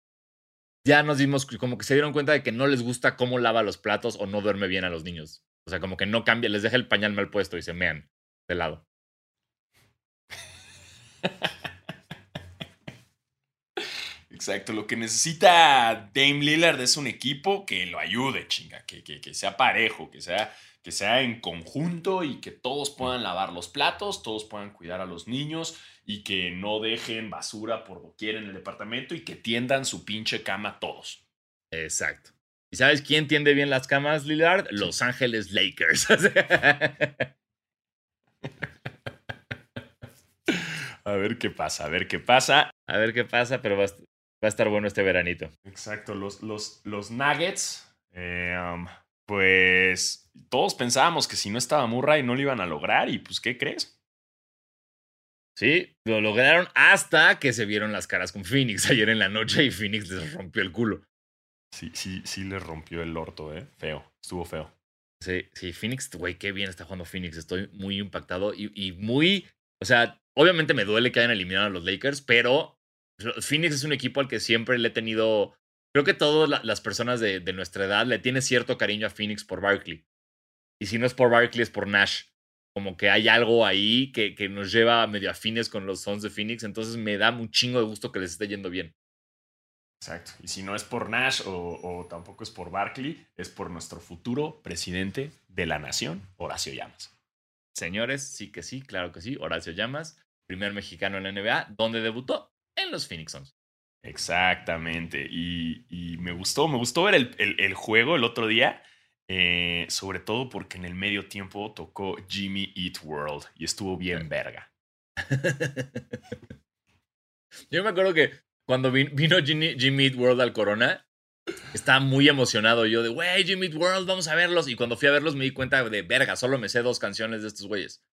Speaker 2: ya nos dimos, como que se dieron cuenta de que no les gusta cómo lava los platos o no duerme bien a los niños. O sea, como que no cambia, les deja el pañal mal puesto y se mean de lado.
Speaker 1: Exacto, lo que necesita Dame Lillard es un equipo que lo ayude, chinga, que, que, sea parejo, que sea, que sea en conjunto y que todos puedan lavar los platos, todos puedan cuidar a los niños y que no dejen basura por doquier en el departamento y que tiendan su pinche cama todos.
Speaker 2: Exacto. ¿Y sabes quién tiende bien las camas, Lillard? Los Ángeles Lakers.
Speaker 1: a ver qué pasa, a ver qué pasa.
Speaker 2: A ver qué pasa, pero Va a estar bueno este veranito.
Speaker 1: Exacto, los, los, los Nuggets, eh, um, pues todos pensábamos que si no estaba Murray no lo iban a lograr y pues ¿qué crees?
Speaker 2: Sí, lo lograron hasta que se vieron las caras con Phoenix ayer en la noche y Phoenix les rompió el culo.
Speaker 1: Sí, sí, sí les rompió el orto, ¿eh? Feo, estuvo feo.
Speaker 2: Sí, sí, Phoenix, güey, qué bien está jugando Phoenix. Estoy muy impactado y, y muy, o sea, obviamente me duele que hayan eliminado a los Lakers, pero Phoenix es un equipo al que siempre le he tenido. Creo que todas las personas de, nuestra edad le tienen cierto cariño a Phoenix por Barkley. Y si no es por Barkley, es por Nash. Como que hay algo ahí que, que nos lleva medio afines con los Sons de Phoenix. Entonces me da un chingo de gusto que les esté yendo bien.
Speaker 1: Exacto. Y si no es por Nash o, o, tampoco es por Barkley, es por nuestro futuro presidente de la nación, Horacio Llamas.
Speaker 2: Señores, sí que sí, claro que sí. Horacio Llamas, primer mexicano en la NBA, donde debutó en los Phoenix Suns.
Speaker 1: Exactamente. Y, me gustó, me gustó ver el, juego el otro día. Eh, sobre todo porque en el medio tiempo tocó Jimmy Eat World y estuvo bien verga.
Speaker 2: Yo me acuerdo que cuando vino Jimmy, Jimmy Eat World al Corona, estaba muy emocionado yo de, wey, Jimmy Eat World, vamos a verlos. Y cuando fui a verlos me di cuenta de, verga, solo me sé dos canciones de estos güeyes.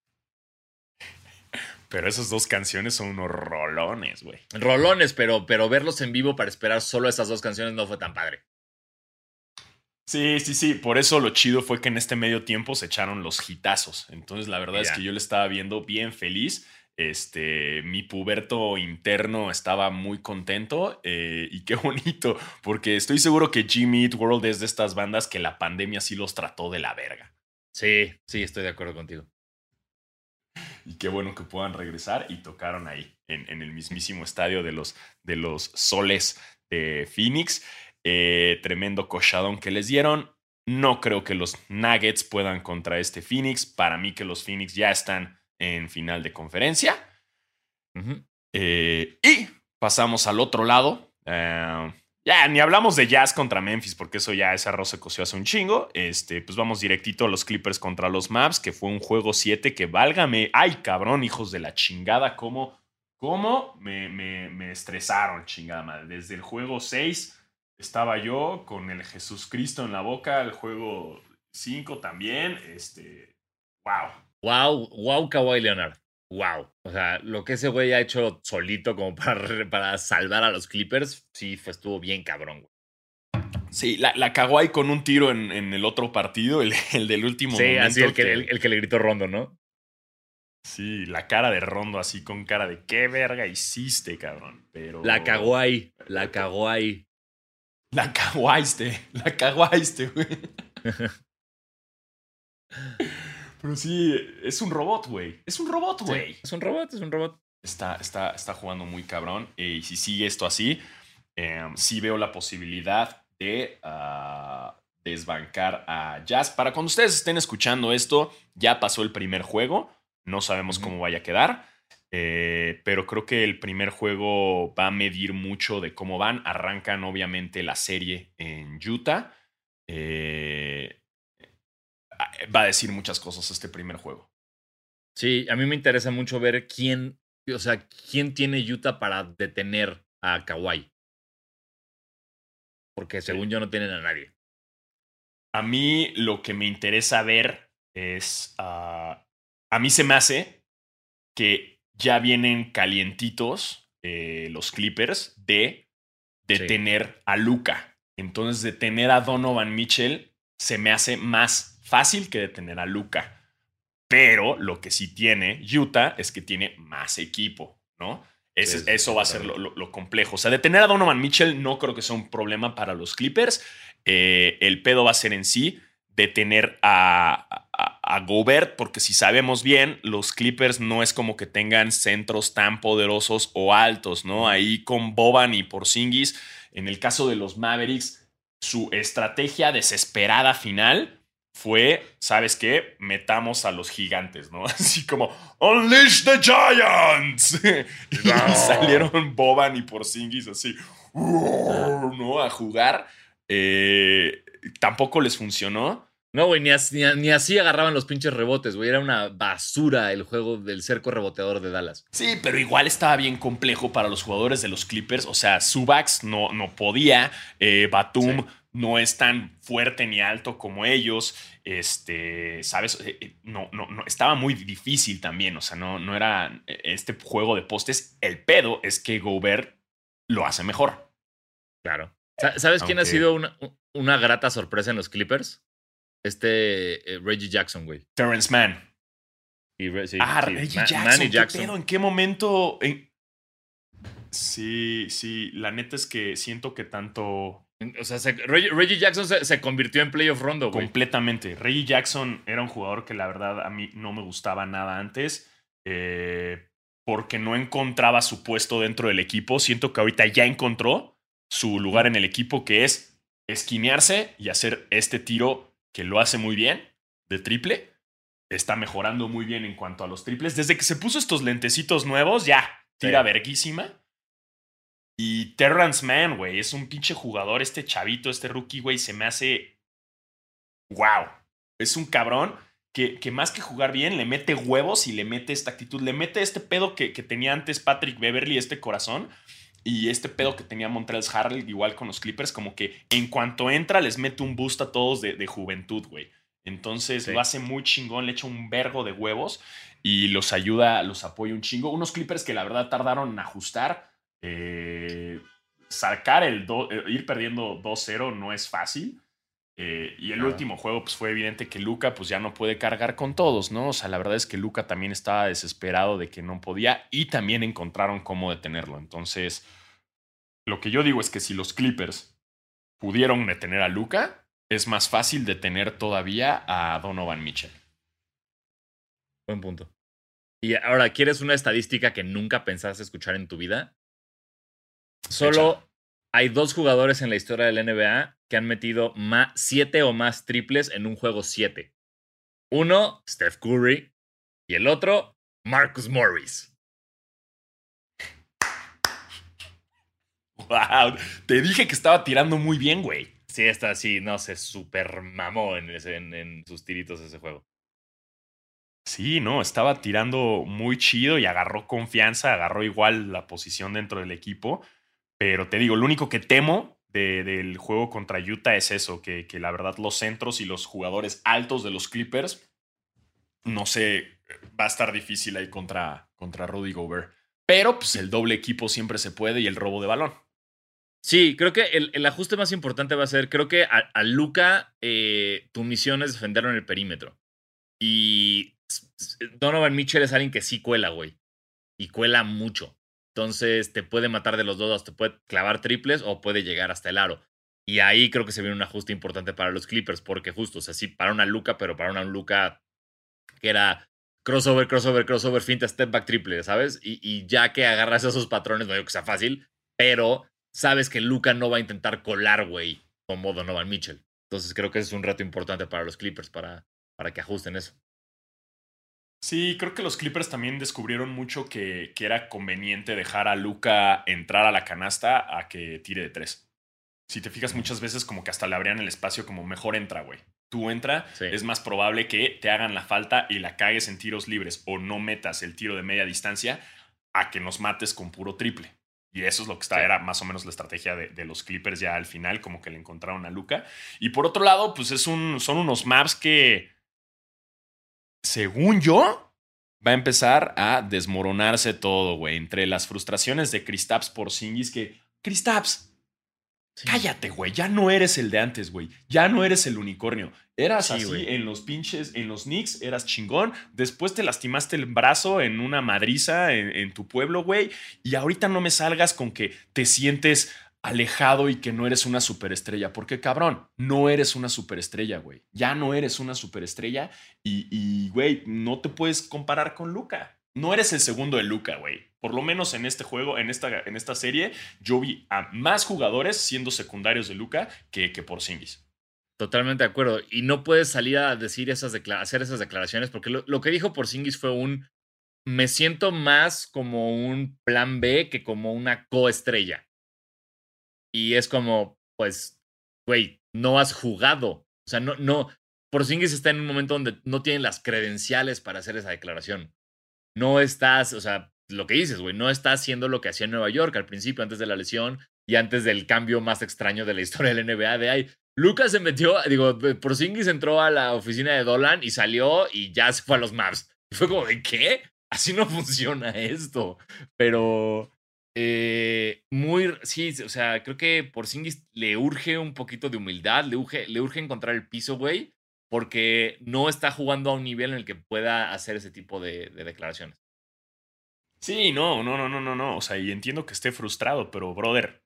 Speaker 1: Pero esas dos canciones son unos rolones, güey.
Speaker 2: Rolones, pero, pero verlos en vivo para esperar solo esas dos canciones no fue tan padre.
Speaker 1: Sí, sí, sí. Por eso lo chido fue que en este medio tiempo se echaron los hitazos. Entonces, la verdad es que yo le estaba viendo bien feliz. este, mi puberto interno estaba muy contento eh, y qué bonito, porque estoy seguro que Jimmy Eat World es de estas bandas que la pandemia sí los trató de la verga.
Speaker 2: Sí, sí, estoy de acuerdo contigo.
Speaker 1: Y qué bueno que puedan regresar y tocaron ahí, en, en el mismísimo estadio de los, de los soles de Phoenix. Eh, tremendo cochadón que les dieron. No creo que los Nuggets puedan contra este Phoenix. Para mí que los Phoenix ya están en final de conferencia. Eh, y pasamos al otro lado. Eh, ya, ni hablamos de Jazz contra Memphis, porque eso ya ese arroz se coció hace un chingo. Este, pues vamos directito a los Clippers contra los Maps, que fue un juego 7 que válgame. Ay, cabrón, hijos de la chingada, cómo, cómo me, me, estresaron, chingada madre. Desde el juego 6 estaba yo con el Jesús Cristo en la boca, el juego 5 también. Este, wow.
Speaker 2: Wow, wow, Kawhi Leonard. Wow. O sea, lo que ese güey ha hecho solito como para, para salvar a los Clippers, sí, fue, estuvo bien cabrón, güey.
Speaker 1: Sí, la, la Kawhi con un tiro en, en el otro partido, el, el del último
Speaker 2: Sí,
Speaker 1: momento.
Speaker 2: así el que,
Speaker 1: que-
Speaker 2: el, el que le gritó Rondo, ¿no?
Speaker 1: Sí, la cara de Rondo así con cara de qué verga hiciste, cabrón. Pero.
Speaker 2: La cagó ahí, la cagó ahí.
Speaker 1: La caguaiste, la caguaiste, güey. Pero sí, es un robot, güey. Es un robot, güey.
Speaker 2: Sí, es un robot, es un robot.
Speaker 1: Está, está, está jugando muy cabrón. eh, Y si sigue esto así, eh, sí veo la posibilidad de ah, desbancar a Jazz. Para cuando ustedes estén escuchando esto, ya pasó el primer juego. No sabemos cómo vaya a quedar. eh, pero creo que el primer juego va a medir mucho de cómo van. Arrancan obviamente la serie en Utah. Eh, va a decir muchas cosas este primer juego.
Speaker 2: Sí, a mí me interesa mucho ver quién, o sea, quién tiene Utah para detener a Kawhi. Porque según yo no tienen a nadie.
Speaker 1: A mí lo que me interesa ver es. ah, a mí se me hace que ya vienen calientitos eh, los Clippers de detener a Luca. Entonces, detener a Donovan Mitchell se me hace más fácil que detener a Luca. Pero lo que sí tiene Utah es que tiene más equipo, ¿no? Ese-
Speaker 2: Sí, sí,
Speaker 1: eso va a ser lo,
Speaker 2: totalmente.
Speaker 1: lo- lo complejo. O sea, detener a Donovan Mitchell no creo que sea un problema para los Clippers. Eh, el pedo va a ser en sí detener a, a, a Gobert, porque si sabemos bien, los Clippers no es como que tengan centros tan poderosos o altos, ¿no? Ahí con Boban y Porzingis, en el caso de los Mavericks, su estrategia desesperada final fue, ¿sabes qué? Metamos a los gigantes, ¿no? Así como, Unleash the Giants. y
Speaker 2: No.
Speaker 1: salieron Boban y Porzingis así, ¿no? A jugar. Eh, tampoco les funcionó.
Speaker 2: No, güey, ni, así agarraban los pinches rebotes, güey. Era una basura el juego del cerco reboteador de Dallas.
Speaker 1: Sí, pero igual estaba bien complejo para los jugadores de los Clippers. O sea, Subax no, no podía. eh, Batum
Speaker 2: Sí.
Speaker 1: No es tan fuerte ni alto como ellos. Este, ¿sabes? Eh, eh, No, no, no, estaba muy difícil también. O sea, no, no era eh, este juego de postes. El pedo es que Gobert lo hace mejor.
Speaker 2: Claro. Sa- ¿Sabes quién ha sido una, una grata sorpresa en los Clippers? Este eh, Reggie Jackson, güey.
Speaker 1: Terrence Mann.
Speaker 2: Y Re- sí,
Speaker 1: ah,
Speaker 2: sí,
Speaker 1: Reggie Jackson. ¿qué
Speaker 2: Jackson.
Speaker 1: pedo? ¿En qué momento? En- Sí, sí. La neta es que siento que tanto
Speaker 2: O sea, se- Reggie, Reggie Jackson se, se convirtió en playoff rondo, güey.
Speaker 1: Completamente. Reggie Jackson era un jugador que la verdad a mí no me gustaba nada antes. eh, porque no encontraba su puesto dentro del equipo. Siento que ahorita ya encontró su lugar en el equipo, que es esquinearse y hacer este tiro que lo hace muy bien de triple. Está mejorando muy bien en cuanto a los triples. Desde que se puso estos lentecitos nuevos, ya tira
Speaker 2: Sí.
Speaker 1: verguísima. Y Terrence Mann, güey, es un pinche jugador. Este chavito, este rookie, güey, se me hace. ¡Wow! Es un cabrón que, que más que jugar bien, le mete huevos y le mete esta actitud. Le mete este pedo que, que tenía antes Patrick Beverly, este corazón. Y este pedo que tenía Montrezl Harrell, igual con los Clippers, como que en cuanto entra, les mete un boost a todos de, de juventud, güey. Entonces
Speaker 2: Sí.
Speaker 1: lo hace muy chingón, le echa un vergo de huevos y los ayuda, los apoya un chingo. Unos Clippers que la verdad tardaron en ajustar. Eh, sacar el do- eh, ir perdiendo 2-0 no es fácil. Eh, y el último juego, pues fue evidente que Luca, pues ya no puede cargar con todos, ¿no? O sea, la verdad es que Luca también estaba desesperado de que no podía y también encontraron cómo detenerlo. Entonces, lo que yo digo es que si los Clippers pudieron detener a Luca, es más fácil detener todavía a Donovan Mitchell.
Speaker 2: Buen punto. Y ahora, ¿quieres una estadística que nunca pensaste escuchar en tu vida? Solo hay dos jugadores en la historia del NBA que han metido más, siete o más triples en un juego siete. Uno, Steph Curry, y el otro, Marcus Morris.
Speaker 1: Wow, te dije que estaba tirando muy bien, güey.
Speaker 2: Sí, está así, no se super mamó en, en sus tiritos ese juego.
Speaker 1: Sí, no, estaba tirando muy chido y agarró confianza, agarró igual la posición dentro del equipo. Pero te digo, lo único que temo del juego contra Utah es eso, que, la verdad los centros y los jugadores altos de los Clippers, no sé, va a estar difícil ahí contra, contra Rudy Gobert. Pero pues el doble equipo siempre se puede y el robo de balón.
Speaker 2: Sí, creo que el, ajuste más importante va a ser, creo que a, Luca eh, tu misión es defenderlo en el perímetro. Y Donovan Mitchell es alguien que sí cuela, güey. Y cuela mucho. Entonces te puede matar de los dos, te puede clavar triples o puede llegar hasta el aro. Y ahí creo que se viene un ajuste importante para los Clippers, porque justo, o sea, sí, para una Luca, pero para una Luca que era crossover, crossover, crossover, finta, step back, triple, ¿sabes? Y, ya que agarras esos patrones, no digo que sea fácil, pero sabes que Luca no va a intentar colar, güey, como Donovan Mitchell. Entonces creo que ese es un reto importante para los Clippers, para, para que ajusten eso.
Speaker 1: Sí, creo que los Clippers también descubrieron mucho que, que, era conveniente dejar a Luca entrar a la canasta a que tire de tres. Si te fijas muchas veces como que hasta le abrían el espacio como mejor entra, güey. Tú entra, es más probable que te hagan la falta y la cagues en tiros libres o no metas el tiro de media distancia a que nos mates con puro triple. Y eso es lo que está, era más o menos la estrategia de, de, los Clippers ya al final, como que le encontraron a Luca. Y por otro lado, pues es un, son unos maps que según yo, va a empezar a desmoronarse todo, güey. Entre las frustraciones de Kristaps por Singis que, Kristaps, cállate, güey. Ya no eres el de antes, güey. Ya no eres el unicornio. Eras así en los pinches, en los Knicks, eras chingón. Después te lastimaste el brazo en una madriza en, en tu pueblo, güey. Y ahorita no me salgas con que te sientes alejado y que no eres una superestrella. Porque, cabrón, no eres una superestrella, güey. Ya no eres una superestrella y, güey, no te puedes comparar con Luca. No eres el segundo de Luca, güey. Por lo menos en este juego, en esta, en esta serie, yo vi a más jugadores siendo secundarios de Luca que, que por Singis.
Speaker 2: Totalmente de acuerdo. Y no puedes salir a decir esas hacer esas declaraciones porque lo, lo que dijo por Singis fue un me siento más como un plan B que como una coestrella. Y es como, pues, güey, no has jugado. O sea, no, no. Porzingis está en un momento donde no tiene las credenciales para hacer esa declaración. No estás, o sea, lo que dices, güey, no estás haciendo lo que hacía en Nueva York al principio, antes de la lesión y antes del cambio más extraño de la historia del NBA. De ahí, Lucas se metió, digo, Porzingis entró a la oficina de Dolan y salió y ya se fue a los Maps. Y fue como, ¿de qué? Así no funciona esto. Pero eh, muy, sí, o sea, creo que por Singis le urge un poquito de humildad, le urge, le urge encontrar el piso, güey, porque no está jugando a un nivel en el que pueda hacer ese tipo de, declaraciones.
Speaker 1: Sí, no, no, no, no, no, no. O sea, y entiendo que esté frustrado, pero, brother,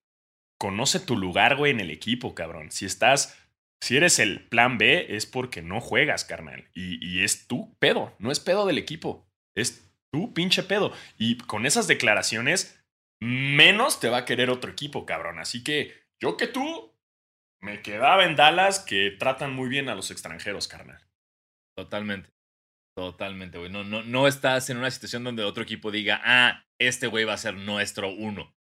Speaker 1: conoce tu lugar, güey, en el equipo, cabrón. Si estás, si eres el plan B, es porque no juegas, carnal. Y, y es tu pedo, no es pedo del equipo. Es tu pinche pedo. Y con esas declaraciones menos te va a querer otro equipo, cabrón. Así que yo que tú me quedaba en Dallas que tratan muy bien a los extranjeros, carnal.
Speaker 2: Totalmente. Totalmente, güey. No, no, no estás en una situación donde otro equipo diga, ah, este güey va a ser nuestro uno.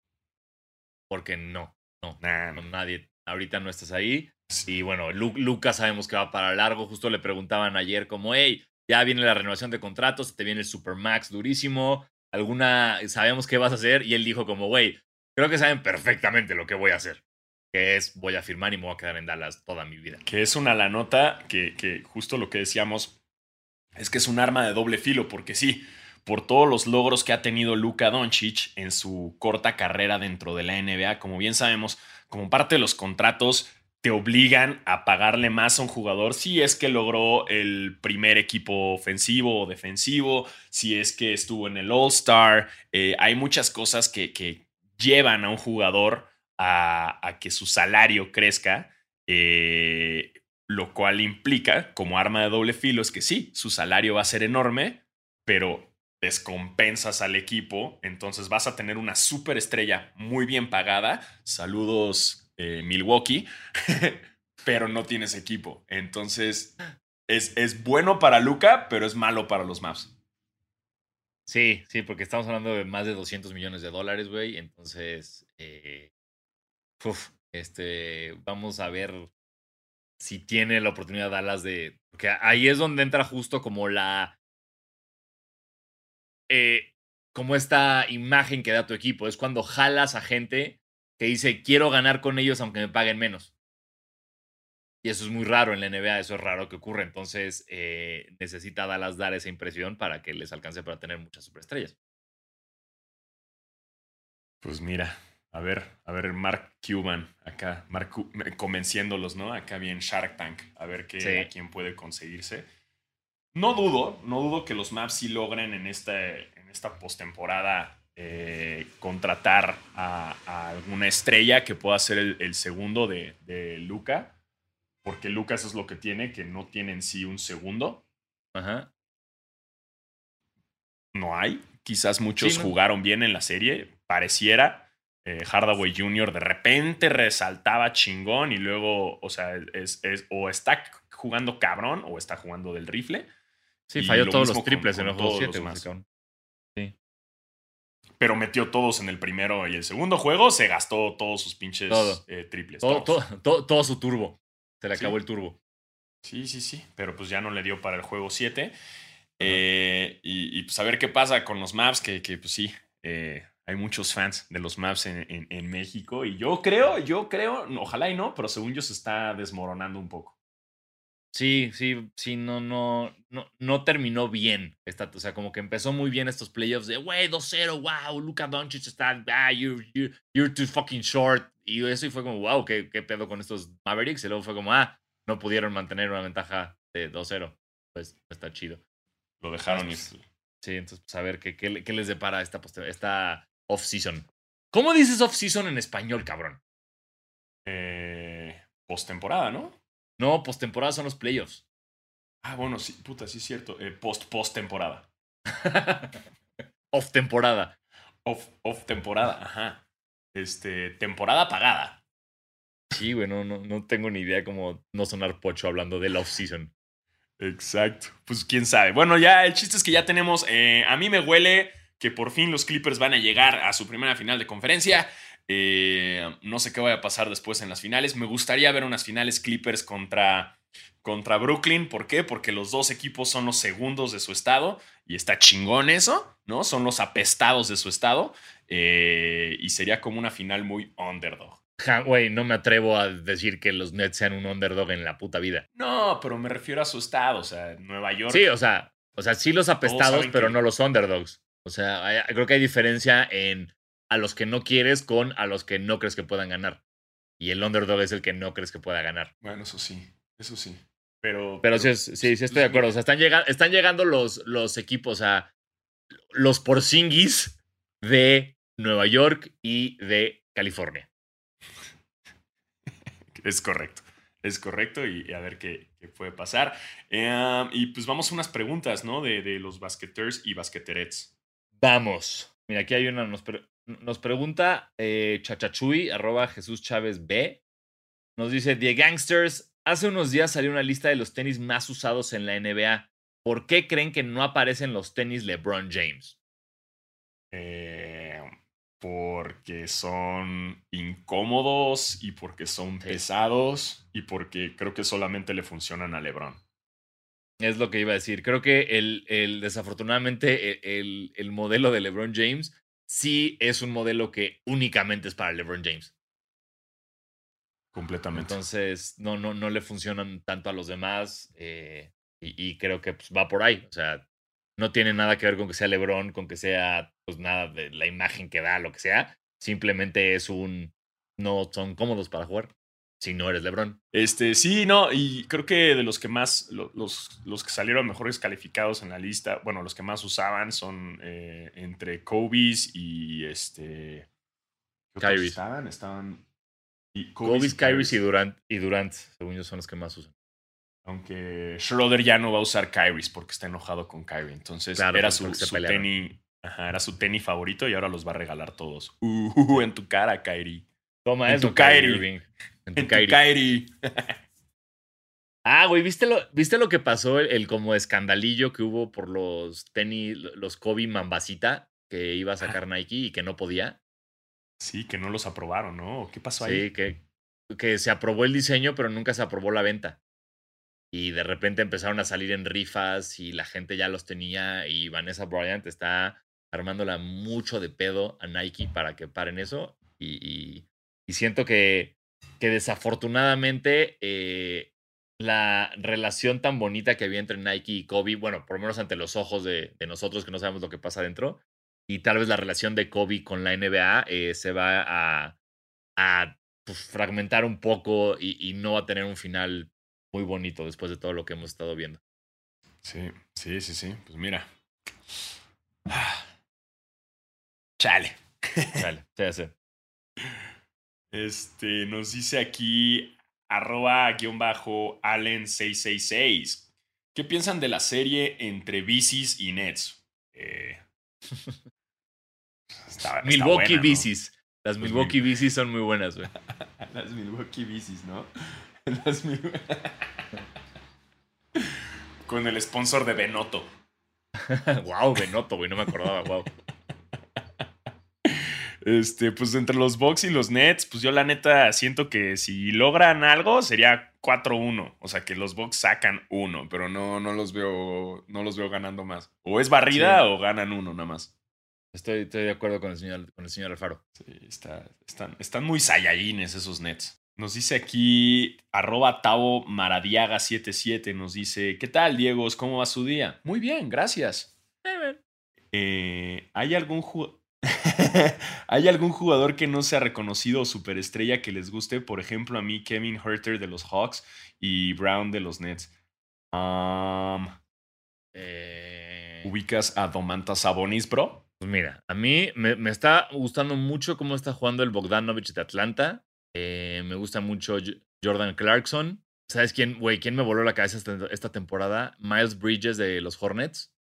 Speaker 2: Porque no, no, nadie. Ahorita no estás ahí. Y bueno, Lucas sabemos que va para largo. Justo le preguntaban ayer como, hey, ya viene la renovación de contratos, te viene el Supermax durísimo alguna, sabemos qué vas a hacer y él dijo como, güey, creo que saben perfectamente lo que voy a hacer, que es voy a firmar y me voy a quedar en Dallas toda mi vida.
Speaker 1: Que es una la nota que, que justo lo que decíamos es que es un arma de doble filo, porque sí, por todos los logros que ha tenido Luka Doncic en su corta carrera dentro de la NBA, como bien sabemos, como parte de los contratos te obligan a pagarle más a un jugador si es que logró el primer equipo ofensivo o defensivo, si es que estuvo en el All-Star. Eh, hay muchas cosas que, llevan a un jugador a, que su salario crezca, eh, lo cual implica, como arma de doble filo, es que sí, su salario va a ser enorme, pero descompensas al equipo, entonces vas a tener una superestrella muy bien pagada. Saludos eh, Milwaukee, pero no tienes equipo. Entonces es, es bueno para Luca, pero es malo para los Maps.
Speaker 2: Sí, sí, porque estamos hablando de más de 200 millones de dólares, güey. Entonces, eh, este, vamos a ver si tiene la oportunidad Dallas de... Porque ahí es donde entra justo como la eh, como esta imagen que da tu equipo. Es cuando jalas a gente que dice, quiero ganar con ellos aunque me paguen menos. Y eso es muy raro en la NBA, eso es raro que ocurre. Entonces eh, necesita Dallas dar esa impresión para que les alcance para tener muchas superestrellas.
Speaker 1: Pues mira, a ver, a ver, Mark Cuban acá, Mark, convenciéndolos, ¿no? Acá bien Shark Tank, a ver qué, quién puede conseguirse. No dudo, no dudo que los Maps sí logren en, en esta postemporada eh, contratar a, alguna estrella que pueda ser el, segundo de, de, Luca, porque Lucas es lo que tiene, que no tiene en sí un segundo. Ajá. No hay. Quizás muchos jugaron bien en la serie, pareciera. Eh, Hardaway Jr. de repente resaltaba chingón y luego, o sea, es, o está jugando cabrón o está jugando del rifle.
Speaker 2: Sí, falló todos los triples en el juego 7,
Speaker 1: Sí. Pero metió todos en el primero y el segundo juego, se gastó todos sus pinches eh, triples.
Speaker 2: Todo, todo, su turbo. Se le acabó el turbo.
Speaker 1: Sí, sí, sí. Pero pues ya no le dio para el juego 7. Eh, y, pues a ver qué pasa con los maps, que, que pues sí, eh, hay muchos fans de los maps en, en, México. Y yo creo, yo creo, ojalá y no, pero según yo se está desmoronando un poco.
Speaker 2: Sí, sí, sí, no, no, no, no terminó bien. Esta, o sea, como que empezó muy bien estos playoffs de, wey, 2-0, wow, Luka Doncic está, ah, you're, you're, too fucking short. Y eso y fue como, wow, ¿qué, qué pedo con estos Mavericks. Y luego fue como, ah, no pudieron mantener una ventaja de 2-0. Pues está chido.
Speaker 1: Lo dejaron ir.
Speaker 2: Sí, entonces, pues a ver qué, qué, qué les depara esta, esta off-season. ¿Cómo dices off-season en español, cabrón?
Speaker 1: Eh, Post-temporada, ¿no?
Speaker 2: No, postemporada son los playoffs.
Speaker 1: Ah, bueno, sí, puta, sí es cierto. Eh, post, post temporada.
Speaker 2: off temporada.
Speaker 1: Off, off temporada, ajá. Este, temporada pagada.
Speaker 2: Sí, güey, no, no, tengo ni idea cómo no sonar pocho hablando de la off-season.
Speaker 1: Exacto. Pues quién sabe. Bueno, ya el chiste es que ya tenemos. Eh, a mí me huele que por fin los Clippers van a llegar a su primera final de conferencia. Eh, no sé qué vaya a pasar después en las finales. Me gustaría ver unas finales Clippers contra, contra Brooklyn. ¿Por qué? Porque los dos equipos son los segundos de su estado y está chingón eso, ¿no? Son los apestados de su estado eh, y sería como una final muy underdog.
Speaker 2: Güey, no me atrevo a decir que los Nets sean un underdog en la puta vida.
Speaker 1: No, pero me refiero a su estado, o sea, Nueva York.
Speaker 2: Sí, o sea, o sea, sí los apestados, pero no los underdogs. O sea, creo que hay diferencia en a los que no quieres con a los que no crees que puedan ganar. Y el underdog es el que no crees que pueda ganar.
Speaker 1: Bueno, eso sí, eso sí. Pero,
Speaker 2: pero, sí, sí, sí, estoy de acuerdo. O sea, están, llegando, están llegando los, los equipos a los porcinguis de Nueva York y de California.
Speaker 1: Es correcto, es correcto y, a ver qué, puede pasar. Em, y pues vamos a unas preguntas, ¿no? De, de los basqueters y basqueterets.
Speaker 2: Vamos. Mira, aquí hay una, nos, nos pregunta eh, Chachachuy, arroba Jesús Chávez B. Nos dice, The Gangsters, hace unos días salió una lista de los tenis más usados en la NBA. ¿Por qué creen que no aparecen los tenis LeBron James?
Speaker 1: Eh, porque son incómodos y porque son pesados y porque creo que solamente le funcionan a LeBron.
Speaker 2: Es lo que iba a decir. Creo que el, el desafortunadamente e, el, el, modelo de LeBron James sí es un modelo que únicamente es para LeBron James.
Speaker 1: Completamente.
Speaker 2: Entonces, no, no, no le funcionan tanto a los demás eh, y, creo que pues, va por ahí. O sea, no tiene nada que ver con que sea LeBron, con que sea, pues nada de la imagen que da, lo que sea. Simplemente es un, no son cómodos para jugar. Si no eres LeBron.
Speaker 1: Este, sí, no, y creo que de los que más, los, los que salieron mejores calificados en la lista, bueno, los que más usaban son eh, entre Kobe's y este.
Speaker 2: Kyrie.
Speaker 1: Estaban, estaban.
Speaker 2: Y Kobe's, Kyrie y Durant, y Durant, según yo, son los que más usan.
Speaker 1: Aunque Schroeder ya no va a usar Kyrie porque está enojado con Kyrie. Entonces era su, su tenis. era su tenis favorito y ahora los va a regalar todos. Uh, en tu cara, Kyrie.
Speaker 2: Toma en Tu Kyrie.
Speaker 1: En tu, Kyrie.
Speaker 2: ah, güey, ¿viste lo, ¿viste lo que pasó? El, como escandalillo que hubo por los tenis, los Kobe Mambasita que iba a sacar Nike y que no podía.
Speaker 1: Sí, que no los aprobaron, ¿no? ¿Qué pasó ahí?
Speaker 2: Sí, que, que se aprobó el diseño, pero nunca se aprobó la venta y de repente empezaron a salir en rifas y la gente ya los tenía y Vanessa Bryant está armándola mucho de pedo a Nike para que paren eso y, y, siento que, que desafortunadamente eh, la relación tan bonita que había entre Nike y Kobe, bueno, por lo menos ante los ojos de, de nosotros que no sabemos lo que pasa dentro, y tal vez la relación de Kobe con la NBA eh, se va a, a pues, fragmentar un poco y, y, no va a tener un final muy bonito después de todo lo que hemos estado viendo.
Speaker 1: Sí, sí, sí, sí. Pues mira. Chale.
Speaker 2: Chale, ya sé.
Speaker 1: Este, nos dice aquí arroba guion bajo Allen666. ¿Qué piensan de la serie entre bicis y Nets? Eh,
Speaker 2: Milwaukee bicis. Las pues Milwaukee bicis son muy buenas, güey.
Speaker 1: Las Milwaukee bicis, ¿no? Con el sponsor de Benoto.
Speaker 2: wow, Benoto, güey, no me acordaba, wow.
Speaker 1: Este, pues entre los Bucks y los Nets, pues yo la neta siento que si logran algo sería 4-1. O sea, que los Bucks sacan uno, pero no, no los veo, no los veo ganando más. O es barrida o ganan uno nada más.
Speaker 2: Estoy, estoy, de acuerdo con el señor, con el señor Alfaro.
Speaker 1: Sí, está, están, están muy sayayines esos Nets. Nos dice aquí, arroba Tavo Maradiaga77, nos dice, ¿qué tal, Diego? ¿Cómo va su día? Muy bien, gracias. Eh, ¿Hay algún ¿Hay algún jugador que no sea reconocido o superestrella que les guste? Por ejemplo, a mí Kevin Herter de los Hawks y Brown de los Nets.
Speaker 2: Eh.
Speaker 1: ¿Ubicas a Domantas Sabonis, bro?
Speaker 2: Pues mira, a mí me, me, está gustando mucho cómo está jugando el Bogdanovich de Atlanta. Eh, me gusta mucho Jordan Clarkson. ¿Sabes quién, güey? ¿Quién me voló la cabeza esta, temporada? Miles Bridges de los Hornets.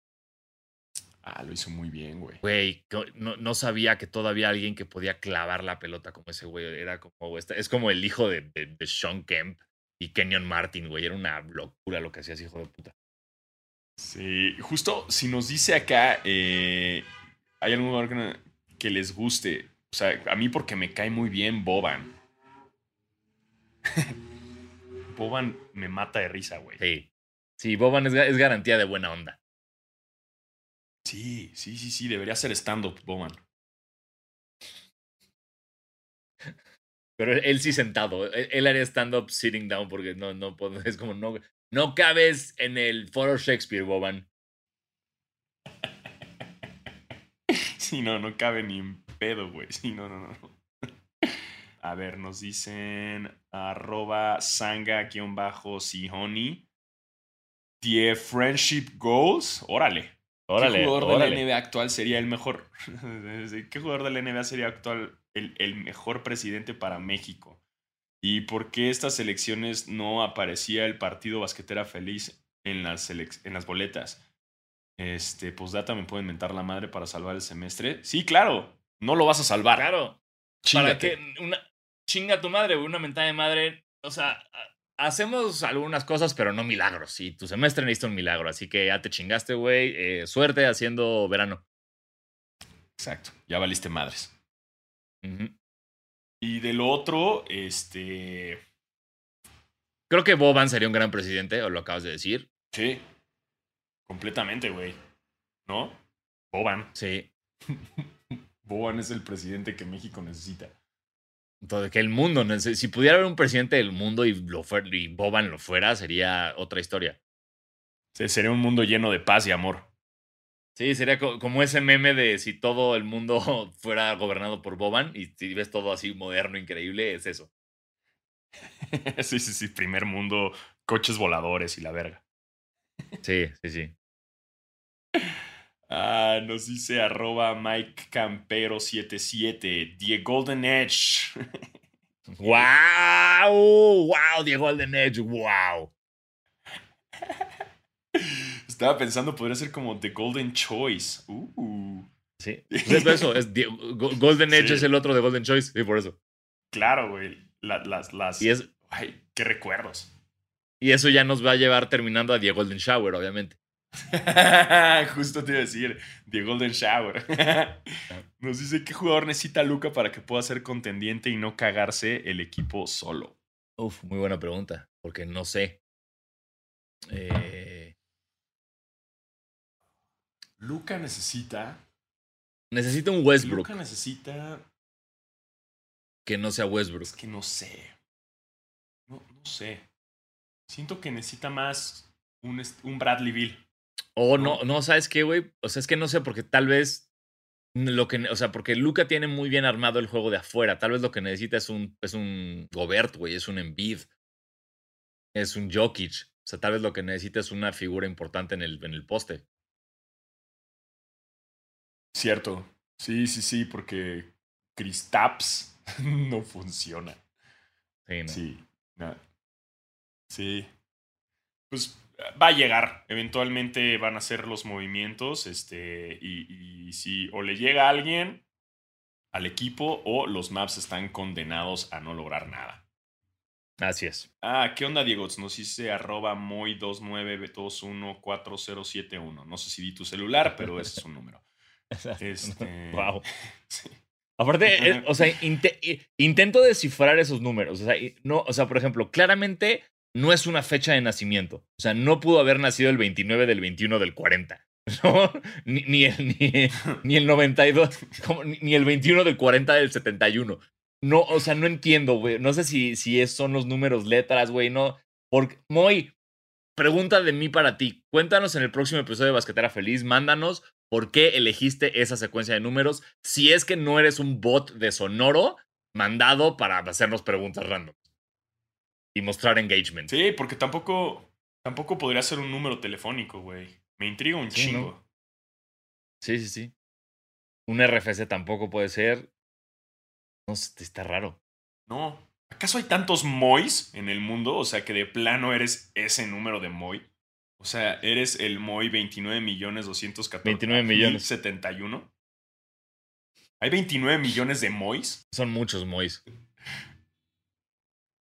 Speaker 1: Ah, lo hizo muy bien, güey.
Speaker 2: Güey, no, sabía que todavía alguien que podía clavar la pelota como ese güey. Era como, es como el hijo de, de, Sean Kemp y Kenyon Martin, güey. Era una locura lo que hacías, hijo de puta.
Speaker 1: Sí, justo si nos dice acá, eh, hay algún lugar que les guste. O sea, a mí porque me cae muy bien Boban. Boban me mata de risa, güey.
Speaker 2: Sí. Sí, Boban es, garantía de buena onda.
Speaker 1: Sí, sí, sí, sí. Debería ser stand-up, Boban.
Speaker 2: Pero él sí sentado. Él, haría stand-up sitting down porque no, no es como no, no cabes en el foro Shakespeare, Boban.
Speaker 1: Sí, no, no cabe ni en pedo, güey. Sí, no, no, no. A ver, nos dicen arroba sanga-sihoni. The Friendship Goals. Órale. Órale. ¿Qué jugador de la NBA actual sería el mejor? ¿Qué jugador de la NBA sería actual el, el, mejor presidente para México? ¿Y por qué estas elecciones no aparecía el partido basquetera feliz en las, en las boletas? Este, postdata, ¿me pueden mentar la madre para salvar el semestre? Sí, claro. No lo vas a salvar.
Speaker 2: Claro. ¿Para qué? Una, chinga tu madre, una mentada de madre. O sea, hacemos algunas cosas, pero no milagros. Y tu semestre necesita un milagro. Así que ya te chingaste, güey. Eh, suerte haciendo verano.
Speaker 1: Exacto. Ya valiste madres. Y del otro, este.
Speaker 2: Creo que Boban sería un gran presidente, o lo acabas de decir.
Speaker 1: Sí. Completamente, güey. ¿No? Boban.
Speaker 2: Sí.
Speaker 1: Boban es el presidente que México necesita.
Speaker 2: Entonces, que el mundo, si pudiera haber un presidente del mundo y, lo y Boban lo fuera, sería otra historia.
Speaker 1: sería un mundo lleno de paz y amor.
Speaker 2: Sí, sería como ese meme de si todo el mundo fuera gobernado por Boban y si ves todo así moderno, increíble, es eso.
Speaker 1: sí, sí, sí. Primer mundo, coches voladores y la verga.
Speaker 2: Sí, sí, sí.
Speaker 1: Ah, nos dice arroba Mike Campero77. The Golden Edge.
Speaker 2: ¡Wow! ¡Wow! The Golden Edge, wow.
Speaker 1: Estaba pensando, podría ser como The Golden Choice. Uh.
Speaker 2: Sí. Pues es eso, es Golden Edge es el otro de Golden Choice, sí, por eso.
Speaker 1: Claro, güey. las, las.
Speaker 2: Y es.
Speaker 1: Ay, qué recuerdos.
Speaker 2: Y eso ya nos va a llevar terminando a The Golden Shower, obviamente.
Speaker 1: Justo te iba a decir, The Golden Shower. Nos dice qué jugador necesita Luca para que pueda ser contendiente y no cagarse el equipo solo.
Speaker 2: Uf, muy buena pregunta, porque no sé. Eh...
Speaker 1: Luca necesita.
Speaker 2: Necesita un Westbrook.
Speaker 1: Luca necesita.
Speaker 2: Que no sea Westbrook.
Speaker 1: Es que no sé. No, no sé. Siento que necesita más un, un Bradley Bill.
Speaker 2: O no, no, ¿sabes qué, güey? O sea, es que no sé, porque tal vez lo que, o sea, porque Luca tiene muy bien armado el juego de afuera. Tal vez lo que necesita es un, es un Gobert, güey, es un Embiid, es un Jokic. O sea, tal vez lo que necesita es una figura importante en el, en el poste.
Speaker 1: Cierto. Sí, sí, sí, porque Kristaps no funciona.
Speaker 2: Sí, no.
Speaker 1: Sí, no. sí. Pues va a llegar. Eventualmente van a hacer los movimientos. Este, y, si o le llega a alguien al equipo o los maps están condenados a no lograr nada.
Speaker 2: Así es.
Speaker 1: Ah, ¿qué onda, Diego? Nos dice arroba moy29214071. No sé si di tu celular, pero ese es un número. Este...
Speaker 2: Wow. Aparte, eh, o sea, intento descifrar esos números. O sea, no, o sea, por ejemplo, claramente no es una fecha de nacimiento. O sea, no pudo haber nacido el 29 del 21 del 40. ¿no? Ni, el, ni, el 92, ni el 21 del 40 del 71. No, o sea, no entiendo, güey. No sé si, si son los números, letras, güey, no. Porque, Moy, pregunta de mí para ti. Cuéntanos en el próximo episodio de Basquetera Feliz. Mándanos por qué elegiste esa secuencia de números. Si es que no eres un bot de sonoro mandado para hacernos preguntas random y mostrar engagement.
Speaker 1: Sí, porque tampoco, tampoco podría ser un número telefónico, güey. Me intriga un chingo.
Speaker 2: Sí, sí, sí. Un RFC tampoco puede ser. No está raro.
Speaker 1: No. ¿Acaso hay tantos Mois en el mundo? O sea, que de plano eres ese número de Moi. O sea, eres el Moi 29 millones 214.
Speaker 2: 29 millones.
Speaker 1: 71. ¿Hay 29 millones de Mois?
Speaker 2: Son muchos Mois.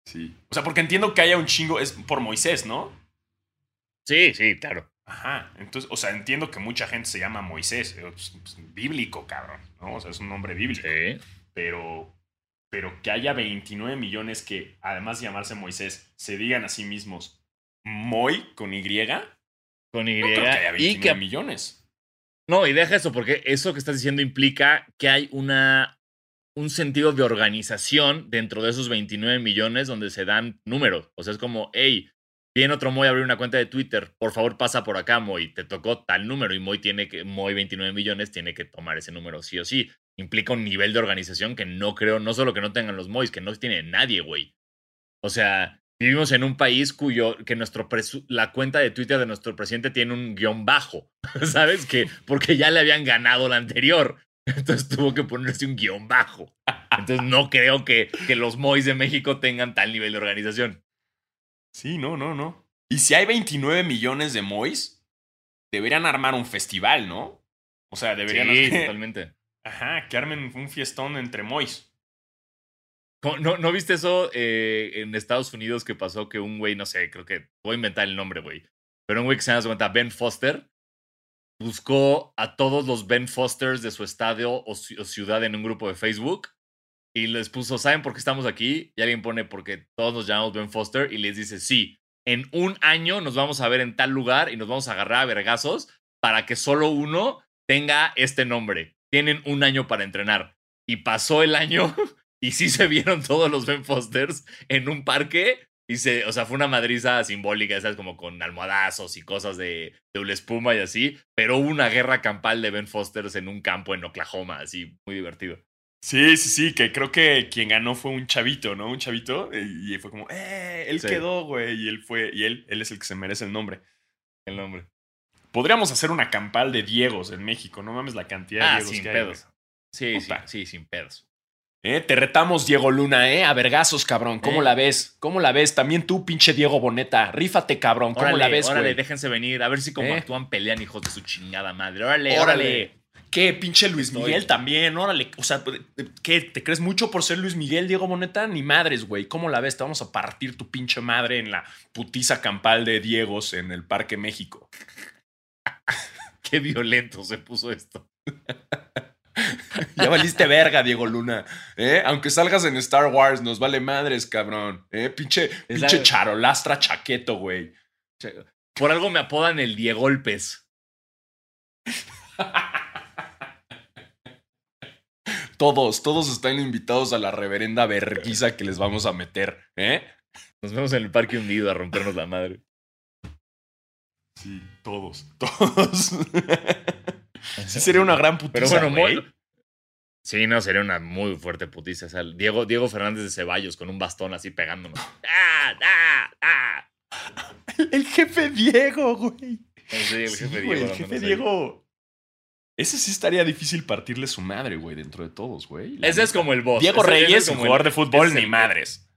Speaker 1: Sí. O sea, porque entiendo que haya un chingo, es por Moisés, ¿no?
Speaker 2: Sí, sí, claro.
Speaker 1: Ajá. Entonces, o sea, entiendo que mucha gente se llama Moisés. Pues, pues, bíblico, cabrón. ¿no? O sea, es un nombre bíblico.
Speaker 2: Sí.
Speaker 1: Pero, pero que haya 29 millones que, además de llamarse Moisés, se digan a sí mismos Moy con Y.
Speaker 2: Con Y.
Speaker 1: No creo que haya 29 y que, millones.
Speaker 2: No, y deja eso, porque eso que estás diciendo implica que hay una un sentido de organización dentro de esos 29 millones donde se dan números. O sea, es como, hey, viene otro Moy a abrir una cuenta de Twitter, por favor pasa por acá, Moy, te tocó tal número y Moy tiene que, Moy 29 millones tiene que tomar ese número sí o sí. Implica un nivel de organización que no creo, no solo que no tengan los Moys, que no tiene nadie, güey. O sea, vivimos en un país cuyo, que nuestro, la cuenta de Twitter de nuestro presidente tiene un guion bajo, ¿sabes? Que, porque ya le habían ganado la anterior. Entonces tuvo que ponerse un guion bajo. Entonces no creo que, que los Mois de México tengan tal nivel de organización.
Speaker 1: Sí, no, no, no. Y si hay 29 millones de Mois, deberían armar un festival, ¿no? O sea, deberían
Speaker 2: sí, totalmente.
Speaker 1: Ajá, que armen un fiestón entre Mois.
Speaker 2: ¿No, ¿No viste eso eh, en Estados Unidos que pasó que un güey, no sé, creo que voy a inventar el nombre, güey. Pero un güey que se llama Ben Foster buscó a todos los Ben Fosters de su estadio o, ciudad en un grupo de Facebook y les puso, ¿saben por qué estamos aquí? Y alguien pone, porque todos nos llamamos Ben Foster y les dice, sí, en un año nos vamos a ver en tal lugar y nos vamos a agarrar a vergazos para que solo uno tenga este nombre. Tienen un año para entrenar. Y pasó el año y sí se vieron todos los Ben Fosters en un parque y se, o sea, fue una madriza simbólica, ¿sabes? Como con almohadazos y cosas de doble espuma y así. Pero hubo una guerra campal de Ben Fosters en un campo en Oklahoma, así, muy divertido.
Speaker 1: Sí, sí, sí, que creo que quien ganó fue un chavito, ¿no? Un chavito. Y fue como, ¡eh! Él quedó, güey. Y él fue, y él, él es el que se merece el nombre.
Speaker 2: El nombre.
Speaker 1: Podríamos hacer una campal de Diegos en México, no mames la cantidad de
Speaker 2: Ah,
Speaker 1: Diegos
Speaker 2: sin
Speaker 1: que
Speaker 2: pedos. Sí, sí,
Speaker 1: Puta.
Speaker 2: sí, sin pedos.
Speaker 1: ¿Eh? Te retamos, Diego Luna, ¿eh? A vergazos, cabrón. ¿Cómo
Speaker 2: ¿Eh?
Speaker 1: la ves? ¿Cómo la ves? También tú, pinche Diego Boneta. Rífate, cabrón. ¿Cómo
Speaker 2: Órale,
Speaker 1: la ves,
Speaker 2: órale,
Speaker 1: güey?
Speaker 2: déjense venir. A ver si como
Speaker 1: ¿Eh?
Speaker 2: actúan pelean, hijos de su chingada madre. Órale,
Speaker 1: Órale.
Speaker 2: órale.
Speaker 1: ¿Qué? Pinche Luis
Speaker 2: Estoy-
Speaker 1: Miguel también, órale. O sea, ¿qué? ¿Te crees mucho por ser Luis Miguel, Diego Boneta? Ni madres, güey. ¿Cómo la ves? Te vamos a partir tu pinche madre en la putiza campal de Diegos en el Parque México.
Speaker 2: Qué violento se puso esto.
Speaker 1: Ya valiste verga, Diego Luna. ¿eh? Aunque salgas en Star Wars, nos vale madres, cabrón. ¿eh? Pinche, pinche
Speaker 2: la-
Speaker 1: charolastra chaqueto, güey.
Speaker 2: Por algo me apodan el Diegolpes.
Speaker 1: Todos, todos están invitados a la reverenda verguiza que les vamos a meter, ¿eh?
Speaker 2: Nos vemos en el parque hundido a rompernos la madre.
Speaker 1: Sí, todos, todos. Sí sería una gran
Speaker 2: Pero
Speaker 1: putiza,
Speaker 2: bueno,
Speaker 1: güey.
Speaker 2: Sí, no, sería una muy fuerte putiza. O sea, Diego, Diego Fernández de Ceballos con un bastón así pegándonos. ¡Ah, ah, ah!
Speaker 1: El jefe Diego, güey.
Speaker 2: Sí, el
Speaker 1: Sí,
Speaker 2: jefe
Speaker 1: güey,
Speaker 2: Diego.
Speaker 1: el jefe
Speaker 2: dándonos ahí.
Speaker 1: Diego. Ese sí estaría difícil partirle su madre, güey, dentro de todos, güey. La
Speaker 2: Ese es como el boss.
Speaker 1: Diego
Speaker 2: Ese- ese es
Speaker 1: Reyes,
Speaker 2: como el-
Speaker 1: jugador de fútbol, ni
Speaker 2: el-
Speaker 1: madres.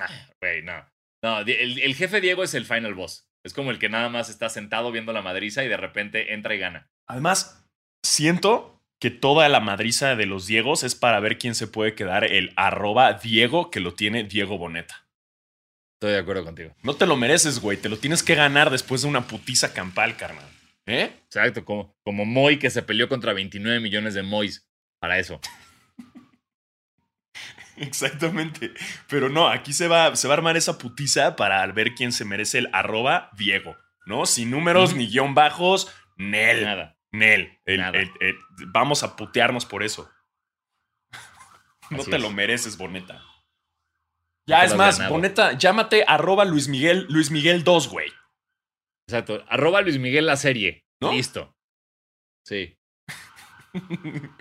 Speaker 2: Ah, Güey, no. No, el jefe Diego es el final boss. Es como el que nada más está sentado viendo la madriza y de repente entra y gana.
Speaker 1: Además, siento que toda la madriza de los Diegos es para ver quién se puede quedar el arroba Diego que lo tiene Diego Boneta.
Speaker 2: Estoy de acuerdo contigo.
Speaker 1: No te lo mereces, güey. Te lo tienes que ganar después de una putiza campal, carnal. ¿Eh?
Speaker 2: Exacto, como, como Moy que se peleó contra 29 millones de Mois. Para eso.
Speaker 1: Exactamente. Pero no, aquí se va, se va a armar esa putiza para ver quién se merece el arroba Diego. ¿No? Sin números ni guion bajos. Nel.
Speaker 2: Nada.
Speaker 1: Nel. El-
Speaker 2: Nada.
Speaker 1: el- el- vamos a putearnos por eso. No
Speaker 2: Así
Speaker 1: te
Speaker 2: es.
Speaker 1: lo mereces, Boneta. Ya es más,
Speaker 2: ganado.
Speaker 1: Boneta, llámate arroba Luis Miguel, Luis Miguel 2, güey.
Speaker 2: Exacto. Arroba Luis Miguel la serie.
Speaker 1: ¿No?
Speaker 2: Listo. Sí.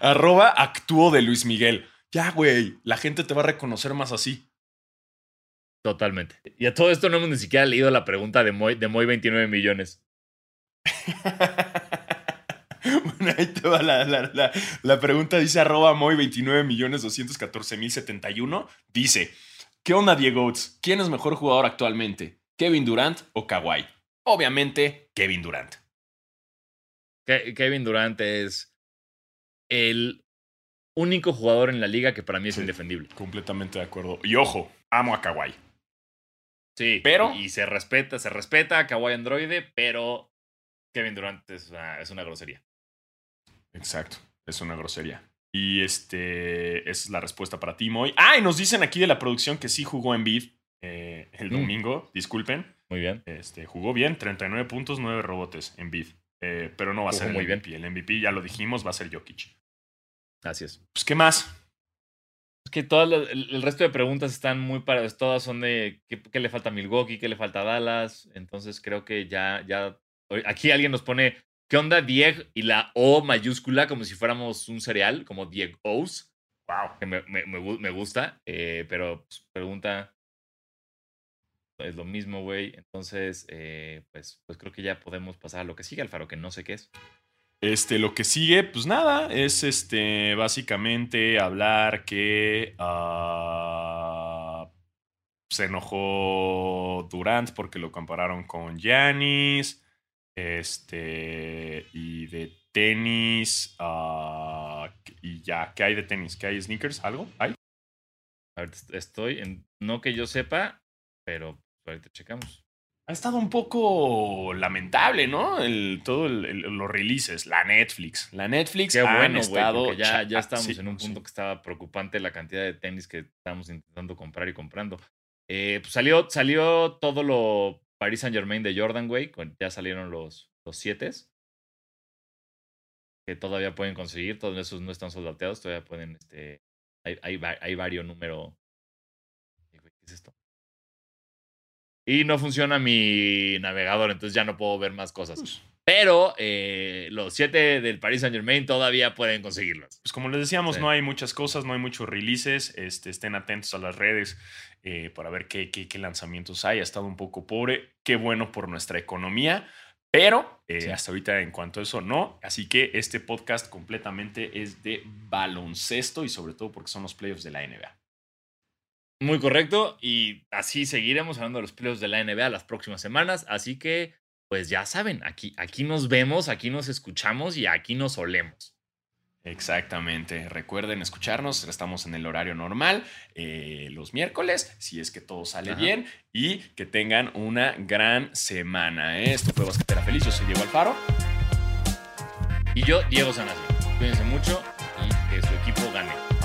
Speaker 1: arroba actúo de Luis Miguel. Ya, güey, la gente te va a reconocer más así.
Speaker 2: Totalmente. Y a todo esto no hemos ni siquiera leído la pregunta de Moy, de Moy 29 millones.
Speaker 1: bueno, ahí te va la, la- la- la pregunta. Dice arroba Moy 29 millones 214 mil 71. Dice, ¿qué onda, Diego? ¿Quién es mejor jugador actualmente? ¿Kevin Durant o Kawhi? Obviamente, Kevin Durant.
Speaker 2: Ke- Kevin Durant es el único jugador en la liga que para mí es
Speaker 1: Sí.
Speaker 2: indefendible.
Speaker 1: Completamente de acuerdo. Y ojo, amo a Kawhi.
Speaker 2: Sí.
Speaker 1: Pero-
Speaker 2: Y se respeta, se respeta a Kawhi Androide, pero Kevin Durant es una, es una grosería.
Speaker 1: Exacto, es una grosería. Y este, esa es la respuesta para ti, Moy. Ah, y nos dicen aquí de la producción que sí jugó en Bid el
Speaker 2: Mm.
Speaker 1: domingo. Disculpen.
Speaker 2: Muy bien.
Speaker 1: Este, jugó bien, 39 puntos, 9 rebotes en bid. Eh, pero no va a
Speaker 2: Jugó
Speaker 1: ser el
Speaker 2: muy bien.
Speaker 1: MVP. El MVP, ya lo dijimos, va a ser Jokic.
Speaker 2: Así es.
Speaker 1: Pues, ¿qué más?
Speaker 2: Es que todas las- el, el resto de preguntas están muy paradas. Todas son de qué, qué le falta a Milwaukee, qué le falta a Dallas. Entonces creo que ya, ya. Aquí alguien nos pone, ¿qué onda Dieg? Y la O mayúscula, como si fuéramos un cereal, como Dieg O's,
Speaker 1: Wow.
Speaker 2: que me, me- me gu- me gusta. eh, pero pues, pregunta. Es lo mismo, güey. Entonces, eh, pues, pues creo que ya podemos pasar a lo que sigue, Alfaro, que no sé qué es.
Speaker 1: Este, lo que sigue, pues nada, es este, básicamente hablar que ah, se enojó Durant porque lo compararon con Giannis. Este, y de tenis, ah, y ya, ¿qué hay de tenis? ¿Qué hay? ¿Sneakers? ¿Algo? ¿Hay?
Speaker 2: Ahorita est- estoy en. No que yo sepa, pero ahorita checamos.
Speaker 1: Ha estado un poco lamentable, ¿no? El, todo el- el- los releases, la Netflix. La Netflix
Speaker 2: Qué
Speaker 1: han
Speaker 2: bueno,
Speaker 1: estado
Speaker 2: ya, ya estamos
Speaker 1: sí,
Speaker 2: en un
Speaker 1: sí.
Speaker 2: punto que estaba preocupante la cantidad de tenis que estábamos intentando comprar y comprando. Eh, pues salió, salió todo lo Paris Saint Germain de Jordan, güey. Ya salieron los, los siete. Que todavía pueden conseguir. Todos esos no están soldateados. Todavía pueden. Este, hay, hay, hay varios número. Ay, güey, ¿Qué es esto? y no funciona mi navegador, entonces ya no puedo ver más cosas.
Speaker 1: Pues,
Speaker 2: Pero eh, los siete del Paris Saint Germain todavía pueden conseguirlos.
Speaker 1: Pues como les decíamos,
Speaker 2: Sí.
Speaker 1: no hay muchas cosas, no hay muchos releases. Este, estén atentos a las redes eh, para ver qué, qué- qué lanzamientos hay. Ha estado un poco pobre. Qué bueno por nuestra economía. Pero eh,
Speaker 2: Sí.
Speaker 1: hasta ahorita en cuanto a eso no. Así que este podcast completamente es de baloncesto y sobre todo porque son los playoffs de la NBA.
Speaker 2: Muy correcto. Y así seguiremos hablando de los playoffs de la NBA las próximas semanas. Así que, pues ya saben, aquí, aquí nos vemos, aquí nos escuchamos y aquí nos olemos.
Speaker 1: Exactamente. Recuerden escucharnos. Estamos en el horario normal eh, los miércoles, si es que todo sale
Speaker 2: Ajá.
Speaker 1: bien. Y que tengan una gran semana. ¿eh? Esto fue Basquetera Feliz. Yo soy Diego Alfaro.
Speaker 2: Y yo, Diego Sanasi. Cuídense mucho y que su equipo gane.